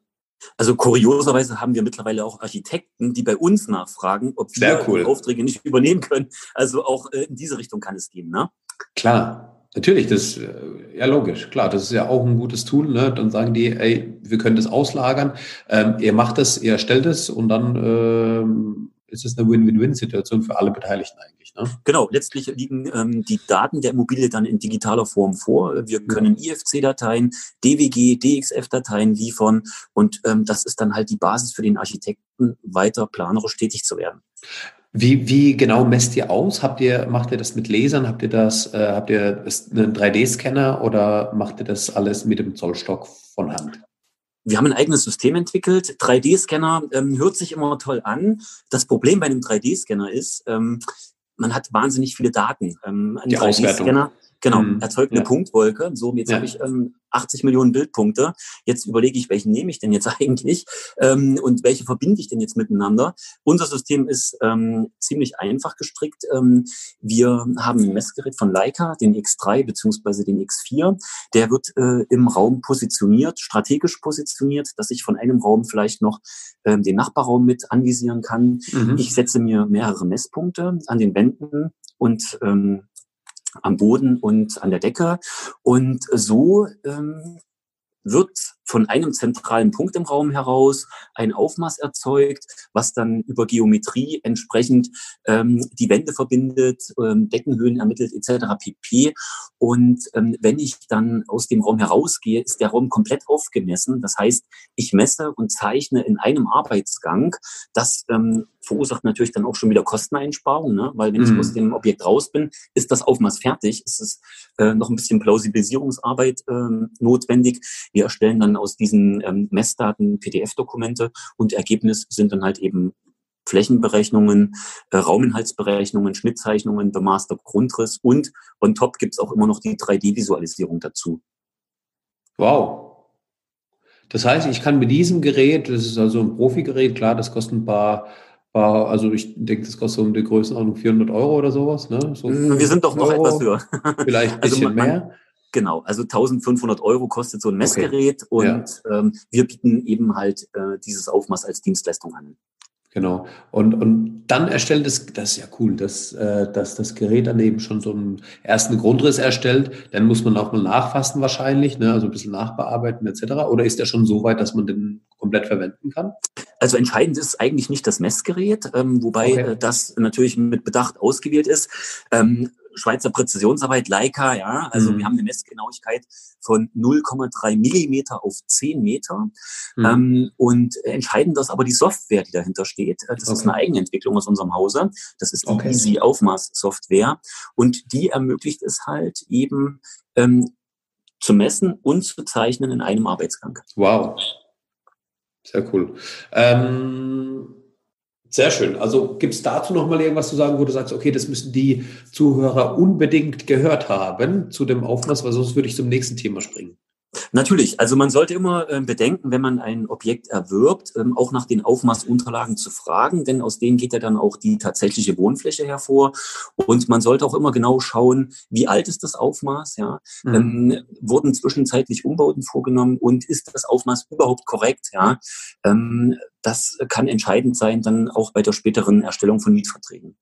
Also kurioserweise haben wir mittlerweile auch Architekten, die bei uns nachfragen, ob wir cool. Aufträge nicht übernehmen können. Also auch äh, in diese Richtung kann es gehen, ne? Klar, Natürlich, das äh, ja logisch, klar, das ist ja auch ein gutes Tool. Ne? Dann sagen die, ey, wir können das auslagern, ähm, ihr macht das, ihr erstellt es und dann ähm, ist es eine Win-Win-Win-Situation für alle Beteiligten eigentlich. Ne? Genau, letztlich liegen ähm, die Daten der Immobilie dann in digitaler Form vor. Wir können IFC-Dateien, DWG, DXF-Dateien liefern und ähm, das ist dann halt die Basis für den Architekten, weiter planerisch tätig zu werden. Wie, wie genau messt ihr aus? Habt ihr, macht ihr das mit Lasern? Habt ihr das, äh, habt ihr einen 3D-Scanner oder macht ihr das alles mit dem Zollstock von Hand? Wir haben ein eigenes System entwickelt. 3D-Scanner ähm, hört sich immer toll an. Das Problem bei einem 3D-Scanner ist, ähm, man hat wahnsinnig viele Daten. Ähm, ein 3D-Scanner Genau, mhm. erzeugt eine ja. Punktwolke. So, jetzt ja. habe ich ähm, 80 Millionen Bildpunkte. Jetzt überlege ich, welchen nehme ich denn jetzt eigentlich ähm, und welche verbinde ich denn jetzt miteinander. Unser System ist ähm, ziemlich einfach gestrickt. Ähm, wir haben ein Messgerät von Leica, den X3 beziehungsweise den X4. Der wird äh, im Raum positioniert, strategisch positioniert, dass ich von einem Raum vielleicht noch ähm, den Nachbarraum mit anvisieren kann. Mhm. Ich setze mir mehrere Messpunkte an den Wänden und ähm, am Boden und an der Decke. Und so ähm, wird von einem zentralen Punkt im Raum heraus ein Aufmaß erzeugt, was dann über Geometrie entsprechend ähm, die Wände verbindet, ähm, Deckenhöhen ermittelt etc. pp. Und ähm, wenn ich dann aus dem Raum herausgehe, ist der Raum komplett aufgemessen. Das heißt, ich messe und zeichne in einem Arbeitsgang. Das ähm, verursacht natürlich dann auch schon wieder Kosteneinsparungen, ne? weil wenn mhm. ich aus dem Objekt raus bin, ist das Aufmaß fertig, ist es äh, noch ein bisschen Plausibilisierungsarbeit äh, notwendig. Wir erstellen dann aus diesen ähm, Messdaten PDF-Dokumente und Ergebnis sind dann halt eben Flächenberechnungen, äh, Rauminhaltsberechnungen, Schnittzeichnungen, bemaßter Grundriss und on top gibt's auch immer noch die 3D-Visualisierung dazu. Wow. Das heißt, ich kann mit diesem Gerät, das ist also ein Profi-Gerät, klar, das kostet ein paar, also ich denke, das kostet um die Größenordnung 400 Euro oder sowas. Ne? So Wir sind doch noch Euro, etwas höher. Vielleicht ein also bisschen also man, mehr. Genau, also 1500 Euro kostet so ein Messgerät okay. und ja. ähm, wir bieten eben halt äh, dieses Aufmaß als Dienstleistung an. Genau. Und, und dann erstellt es, das ist ja cool, dass, äh, dass das Gerät dann eben schon so einen ersten Grundriss erstellt. Dann muss man auch mal nachfassen wahrscheinlich, ne? also ein bisschen nachbearbeiten etc. Oder ist der schon so weit, dass man den komplett verwenden kann? Also entscheidend ist eigentlich nicht das Messgerät, ähm, wobei okay. äh, das natürlich mit Bedacht ausgewählt ist. Ähm, Schweizer Präzisionsarbeit, Leica, ja. Also mhm. wir haben eine Messgenauigkeit von 0,3 Millimeter auf 10 Meter. Mhm. Ähm, und entscheidend ist aber die Software, die dahinter steht. Äh, das okay. ist eine Eigenentwicklung aus unserem Hause. Das ist die okay. Easy Aufmaß Software. Und die ermöglicht es halt eben, ähm, zu messen und zu zeichnen in einem Arbeitsgang. Wow. Sehr cool. Ähm sehr schön. Also gibt es dazu noch mal irgendwas zu sagen, wo du sagst, okay, das müssen die Zuhörer unbedingt gehört haben zu dem Aufmaß, weil sonst würde ich zum nächsten Thema springen. Natürlich, also man sollte immer äh, bedenken, wenn man ein Objekt erwirbt, ähm, auch nach den Aufmaßunterlagen zu fragen, denn aus denen geht ja dann auch die tatsächliche Wohnfläche hervor. Und man sollte auch immer genau schauen, wie alt ist das Aufmaß, ja, mhm. ähm, wurden zwischenzeitlich Umbauten vorgenommen und ist das Aufmaß überhaupt korrekt, ja. Ähm, das kann entscheidend sein dann auch bei der späteren Erstellung von Mietverträgen.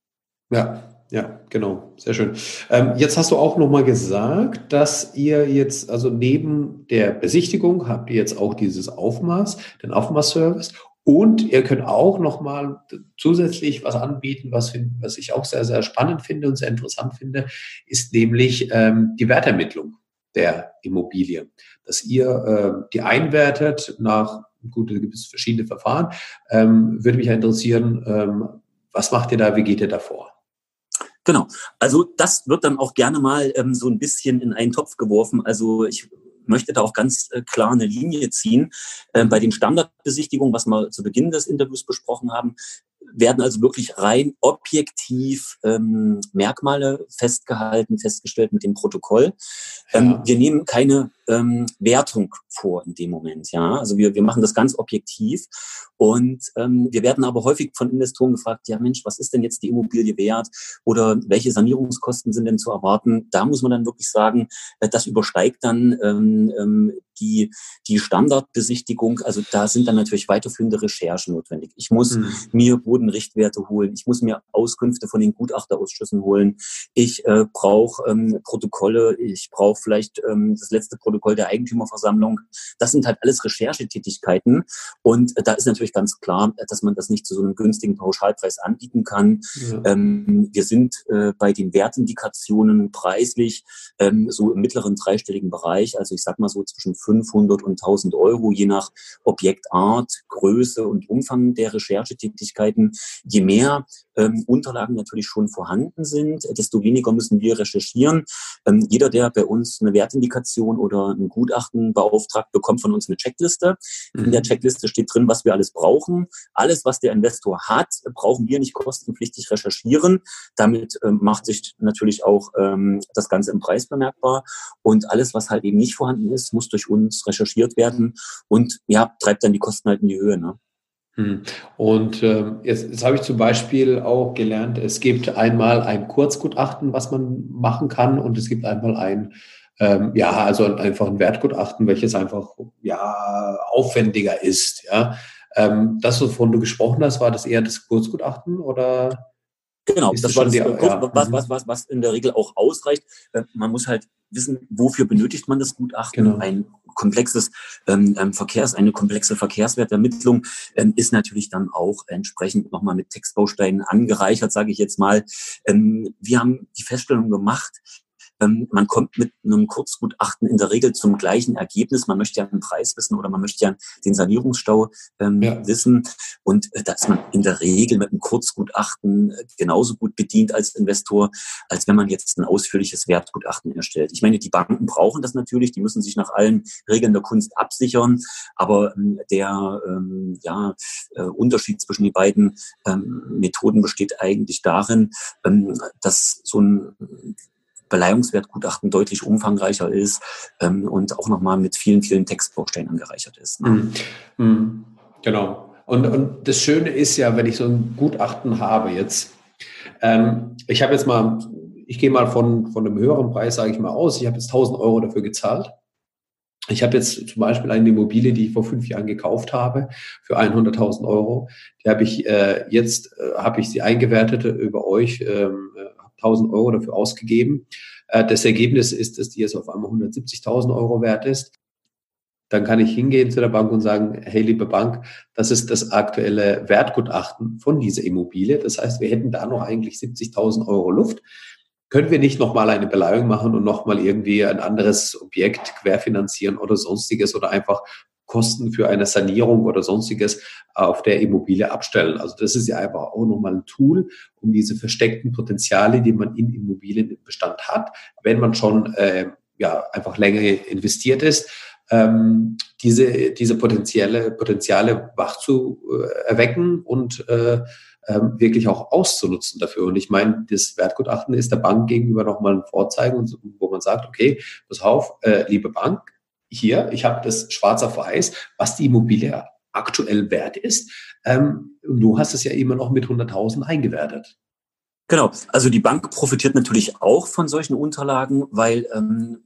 Ja, ja, genau, sehr schön. Ähm, jetzt hast du auch nochmal gesagt, dass ihr jetzt, also neben der Besichtigung habt ihr jetzt auch dieses Aufmaß, den Aufmaßservice und ihr könnt auch nochmal zusätzlich was anbieten, was, was ich auch sehr, sehr spannend finde und sehr interessant finde, ist nämlich ähm, die Wertermittlung der Immobilie. Dass ihr äh, die einwertet nach, gut, da gibt es verschiedene Verfahren, ähm, würde mich interessieren, ähm, was macht ihr da, wie geht ihr da vor? Genau. Also das wird dann auch gerne mal ähm, so ein bisschen in einen Topf geworfen. Also ich möchte da auch ganz äh, klar eine Linie ziehen. Äh, bei den Standardbesichtigungen, was wir zu Beginn des Interviews besprochen haben, werden also wirklich rein objektiv ähm, Merkmale festgehalten, festgestellt mit dem Protokoll. Ähm, ja. Wir nehmen keine ähm, Wertung vor in dem Moment. Ja, also wir, wir machen das ganz objektiv und ähm, wir werden aber häufig von Investoren gefragt, ja Mensch, was ist denn jetzt die Immobilie wert oder welche Sanierungskosten sind denn zu erwarten? Da muss man dann wirklich sagen, äh, das übersteigt dann ähm, ähm, die, die Standardbesichtigung. Also da sind dann natürlich weiterführende Recherchen notwendig. Ich muss mhm. mir Bodenrichtwerte holen. Ich muss mir Auskünfte von den Gutachterausschüssen holen. Ich äh, brauche ähm, Protokolle. Ich brauche vielleicht ähm, das letzte Protokoll Protokoll der Eigentümerversammlung. Das sind halt alles Recherchetätigkeiten. Und äh, da ist natürlich ganz klar, dass man das nicht zu so einem günstigen Pauschalpreis anbieten kann. Ja. Ähm, wir sind äh, bei den Wertindikationen preislich ähm, so im mittleren dreistelligen Bereich. Also ich sag mal so zwischen 500 und 1000 Euro, je nach Objektart, Größe und Umfang der Recherchetätigkeiten. Je mehr ähm, Unterlagen natürlich schon vorhanden sind, desto weniger müssen wir recherchieren. Ähm, jeder, der bei uns eine Wertindikation oder ein Gutachten beauftragt, bekommt von uns eine Checkliste. Mhm. In der mhm. Checkliste steht drin, was wir alles brauchen. Alles, was der Investor hat, brauchen wir nicht kostenpflichtig recherchieren. Damit ähm, macht sich natürlich auch ähm, das Ganze im Preis bemerkbar. Und alles, was halt eben nicht vorhanden ist, muss durch uns recherchiert werden und ja, treibt dann die Kosten halt in die Höhe. Ne? Hm. Und äh, jetzt, jetzt habe ich zum Beispiel auch gelernt, es gibt einmal ein Kurzgutachten, was man machen kann, und es gibt einmal ein, ähm, ja, also einfach ein Wertgutachten, welches einfach ja aufwendiger ist. Ja, ähm, das, wovon du gesprochen hast, war das eher das Kurzgutachten oder? Genau, das, das war das, die, ja. was, mhm. was, was, was in der Regel auch ausreicht. Äh, man muss halt wissen, wofür benötigt man das Gutachten. Genau. Ein komplexes ähm, ähm, Verkehrs, eine komplexe Verkehrswertermittlung ähm, ist natürlich dann auch entsprechend nochmal mit Textbausteinen angereichert, sage ich jetzt mal. Ähm, wir haben die Feststellung gemacht, ähm, man kommt mit einem Kurzgutachten in der Regel zum gleichen Ergebnis. Man möchte ja einen Preis wissen oder man möchte ja den Sanierungsstau ähm, ja. wissen. Und äh, da ist man in der Regel mit einem Kurzgutachten äh, genauso gut bedient als Investor, als wenn man jetzt ein ausführliches Wertgutachten erstellt. Ich meine, die Banken brauchen das natürlich, die müssen sich nach allen Regeln der Kunst absichern, aber ähm, der ähm, ja, äh, Unterschied zwischen den beiden ähm, Methoden besteht eigentlich darin, ähm, dass so ein Beleihungswertgutachten deutlich umfangreicher ist ähm, und auch nochmal mit vielen, vielen Textbausteinen angereichert ist. Ne? Mhm. Mhm. Genau. Und, und das Schöne ist ja, wenn ich so ein Gutachten habe jetzt, ähm, ich habe jetzt mal, ich gehe mal von, von einem höheren Preis, sage ich mal, aus, ich habe jetzt 1000 Euro dafür gezahlt. ich habe jetzt zum Beispiel eine Immobilie, die ich vor fünf Jahren gekauft habe für 100.000 Euro. Die habe ich äh, jetzt äh, habe ich sie eingewertet über euch, ähm, 1.000 Euro dafür ausgegeben. Äh, das Ergebnis ist, dass die jetzt auf einmal 170.000 Euro wert ist. Dann kann ich hingehen zu der Bank und sagen, hey, liebe Bank, das ist das aktuelle Wertgutachten von dieser Immobilie. Das heißt, wir hätten da noch eigentlich 70.000 Euro Luft können wir nicht nochmal eine Beleihung machen und nochmal irgendwie ein anderes Objekt querfinanzieren oder sonstiges oder einfach Kosten für eine Sanierung oder sonstiges auf der Immobilie abstellen. Also das ist ja einfach auch nochmal ein Tool, um diese versteckten Potenziale, die man in Immobilienbestand hat, wenn man schon äh, ja einfach länger investiert ist, ähm, diese diese potenzielle Potenziale wach zu äh, erwecken und äh, ähm, wirklich auch auszunutzen dafür. Und ich meine, das Wertgutachten ist der Bank gegenüber nochmal ein Vorzeigen, wo man sagt, okay, pass auf, äh, liebe Bank, hier, ich habe das schwarz auf weiß, was die Immobilie aktuell wert ist. Ähm, du hast es ja immer noch mit 100.000 eingewertet. Genau, also die Bank profitiert natürlich auch von solchen Unterlagen, weil ähm,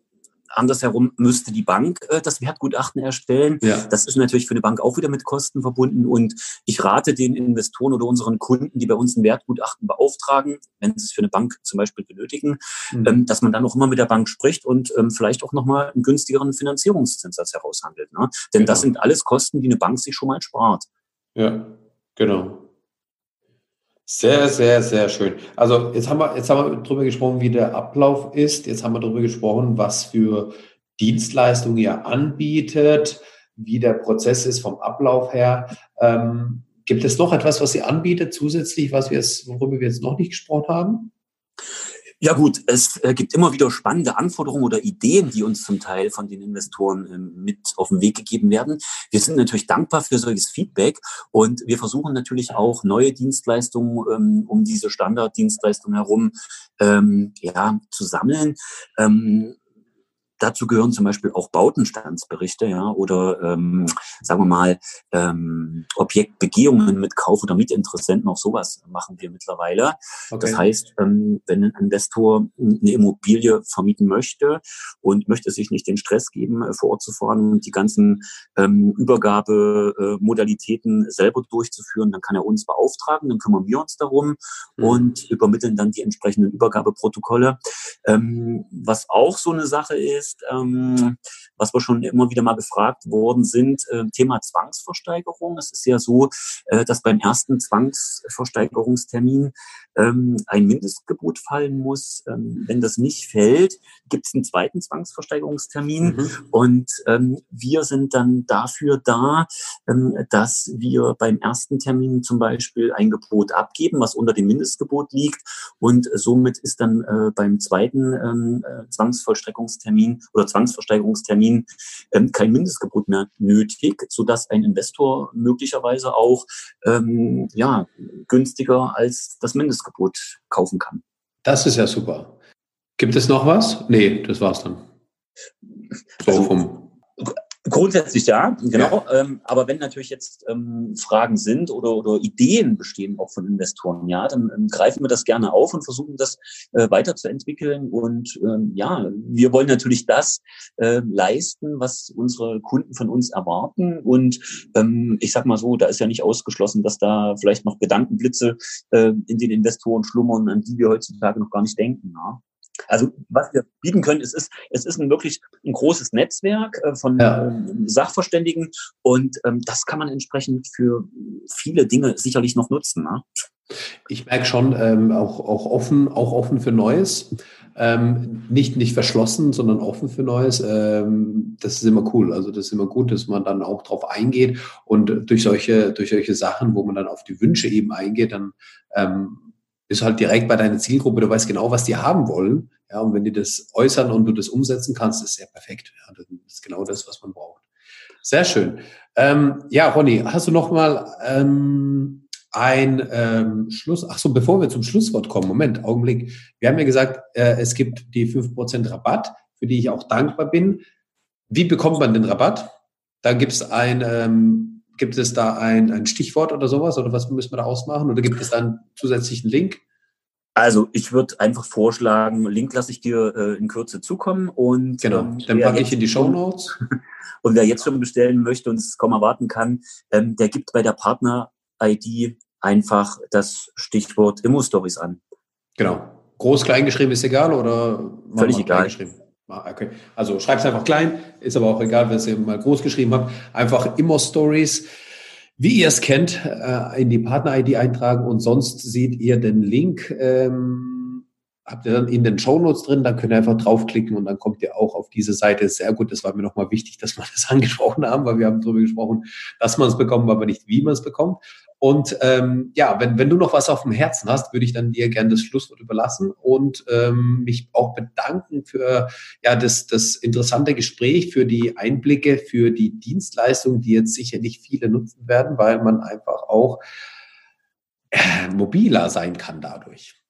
Andersherum müsste die Bank äh, das Wertgutachten erstellen. Ja. Das ist natürlich für eine Bank auch wieder mit Kosten verbunden. Und ich rate den Investoren oder unseren Kunden, die bei uns ein Wertgutachten beauftragen, wenn sie es für eine Bank zum Beispiel benötigen, mhm. ähm, dass man dann auch immer mit der Bank spricht und ähm, vielleicht auch nochmal einen günstigeren Finanzierungszinssatz heraushandelt. Ne? Denn genau. das sind alles Kosten, die eine Bank sich schon mal spart. Ja, genau. Sehr, sehr, sehr schön. Also jetzt haben wir, jetzt haben wir darüber gesprochen, wie der Ablauf ist. Jetzt haben wir darüber gesprochen, was für Dienstleistungen ihr anbietet, wie der Prozess ist vom Ablauf her. Ähm, gibt es noch etwas, was ihr anbietet zusätzlich, was wir jetzt, worüber wir jetzt noch nicht gesprochen haben? Ja gut, es äh, gibt immer wieder spannende Anforderungen oder Ideen, die uns zum Teil von den Investoren ähm, mit auf den Weg gegeben werden. Wir sind natürlich dankbar für solches Feedback und wir versuchen natürlich auch neue Dienstleistungen ähm, um diese Standarddienstleistungen herum ähm, ja, zu sammeln. Dazu gehören zum Beispiel auch Bautenstandsberichte, ja, oder ähm, sagen wir mal ähm, Objektbegehungen mit Kauf- oder Mietinteressenten. Auch sowas machen wir mittlerweile. Okay. Das heißt, ähm, wenn ein Investor eine Immobilie vermieten möchte und möchte sich nicht den Stress geben, äh, vor Ort zu fahren und die ganzen ähm, Übergabemodalitäten selber durchzuführen, dann kann er uns beauftragen, dann kümmern wir uns darum mhm. und übermitteln dann die entsprechenden Übergabeprotokolle. Ähm, was auch so eine Sache ist, ist, ähm, was wir schon immer wieder mal gefragt worden sind, äh, Thema Zwangsversteigerung. Es ist ja so, äh, dass beim ersten Zwangsversteigerungstermin ähm, ein Mindestgebot fallen muss. Ähm, wenn das nicht fällt, gibt es einen zweiten Zwangsversteigerungstermin. Mhm. Und ähm, wir sind dann dafür da, ähm, dass wir beim ersten Termin zum Beispiel ein Gebot abgeben, was unter dem Mindestgebot liegt. Und somit ist dann äh, beim zweiten ähm, äh, Oder Zwangsversteigerungstermin ähm, kein Mindestgebot mehr nötig, sodass ein Investor möglicherweise auch ähm, ja, günstiger als das Mindestgebot kaufen kann. Das ist ja super. Gibt es noch was? Nee, das war's dann. So also, vom Grundsätzlich ja, genau. Ja. Ähm, aber wenn natürlich jetzt ähm, Fragen sind oder, oder Ideen bestehen auch von Investoren, ja, dann ähm, greifen wir das gerne auf und versuchen das äh, weiterzuentwickeln. Und ähm, ja, wir wollen natürlich das äh, leisten, was unsere Kunden von uns erwarten. Und ähm, ich sag mal so, da ist ja nicht ausgeschlossen, dass da vielleicht noch Gedankenblitze äh, in den Investoren schlummern, an die wir heutzutage noch gar nicht denken. Ja. Also was wir bieten können, es ist, es ist ein wirklich ein großes Netzwerk äh, von ja. ähm, Sachverständigen und ähm, das kann man entsprechend für viele Dinge sicherlich noch nutzen. Ne? Ich merke schon, ähm, auch, auch offen, auch offen für Neues. Ähm, nicht, nicht verschlossen, sondern offen für Neues. Ähm, das ist immer cool. Also das ist immer gut, dass man dann auch drauf eingeht und durch solche, durch solche Sachen, wo man dann auf die Wünsche eben eingeht, dann ähm, bist halt direkt bei deiner Zielgruppe, du weißt genau, was die haben wollen. Ja, und wenn die das äußern und du das umsetzen kannst, ist sehr perfekt. Ja, das ist genau das, was man braucht. Sehr schön. Ähm, ja, Ronny, hast du noch mal ähm, ein ähm, Schluss? Ach so, bevor wir zum Schlusswort kommen, Moment, Augenblick. Wir haben ja gesagt, äh, es gibt die 5% Rabatt, für die ich auch dankbar bin. Wie bekommt man den Rabatt? Da gibt es ein ähm, Gibt es da ein, ein Stichwort oder sowas oder was müssen wir da ausmachen oder gibt es da einen zusätzlichen Link? Also ich würde einfach vorschlagen, Link lasse ich dir äh, in Kürze zukommen und genau, ähm, dann packe ich in die Show Notes. und wer jetzt schon bestellen möchte und es kaum erwarten kann, ähm, der gibt bei der Partner-ID einfach das Stichwort Immo-Stories an. Genau. Groß, klein geschrieben ist egal oder? Völlig egal. Ah, okay. Also schreib es einfach klein, ist aber auch egal, wenn ihr mal groß geschrieben habt. Einfach immer Stories, wie ihr es kennt, äh, in die Partner-ID eintragen und sonst seht ihr den Link. Ähm, habt ihr dann in den Shownotes drin, dann könnt ihr einfach draufklicken und dann kommt ihr auch auf diese Seite. Sehr gut, das war mir nochmal wichtig, dass wir das angesprochen haben, weil wir haben darüber gesprochen, dass man es bekommt, aber nicht wie man es bekommt. Und ähm, ja, wenn, wenn du noch was auf dem Herzen hast, würde ich dann dir gerne das Schlusswort überlassen und ähm, mich auch bedanken für ja das, das interessante Gespräch, für die Einblicke, für die Dienstleistung, die jetzt sicherlich viele nutzen werden, weil man einfach auch äh, mobiler sein kann dadurch.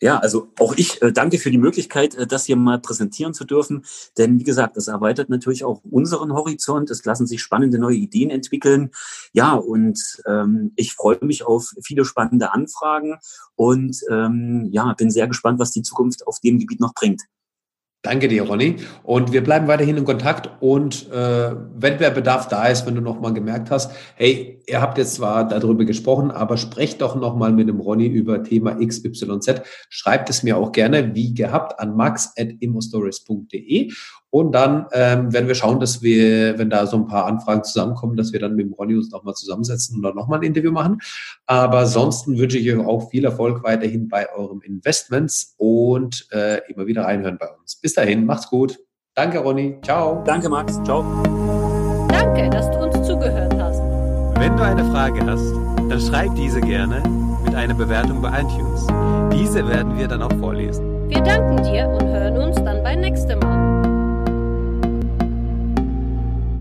Ja, also auch ich äh, danke für die Möglichkeit, äh, das hier mal präsentieren zu dürfen. Denn wie gesagt, das erweitert natürlich auch unseren Horizont. Es lassen sich spannende neue Ideen entwickeln. Ja, und ähm, ich freue mich auf viele spannende Anfragen und ähm, ja, bin sehr gespannt, was die Zukunft auf dem Gebiet noch bringt. Danke dir, Ronny. Und wir bleiben weiterhin in Kontakt. Und äh, wenn der Bedarf da ist, wenn du nochmal gemerkt hast, hey, ihr habt jetzt zwar darüber gesprochen, aber sprecht doch nochmal mit dem Ronny über Thema XYZ. Schreibt es mir auch gerne, wie gehabt, an max.immostories.de. Und dann ähm, werden wir schauen, dass wir, wenn da so ein paar Anfragen zusammenkommen, dass wir dann mit dem Ronny uns nochmal zusammensetzen und dann nochmal ein Interview machen. Aber ansonsten wünsche ich euch auch viel Erfolg weiterhin bei eurem Investments und äh, immer wieder reinhören bei uns. Bis dahin, macht's gut. Danke, Ronny. Ciao. Danke, Max. Ciao. Danke, dass du uns zugehört hast. Wenn du eine Frage hast, dann schreib diese gerne mit einer Bewertung bei iTunes. Diese werden wir dann auch vorlesen. Wir danken dir und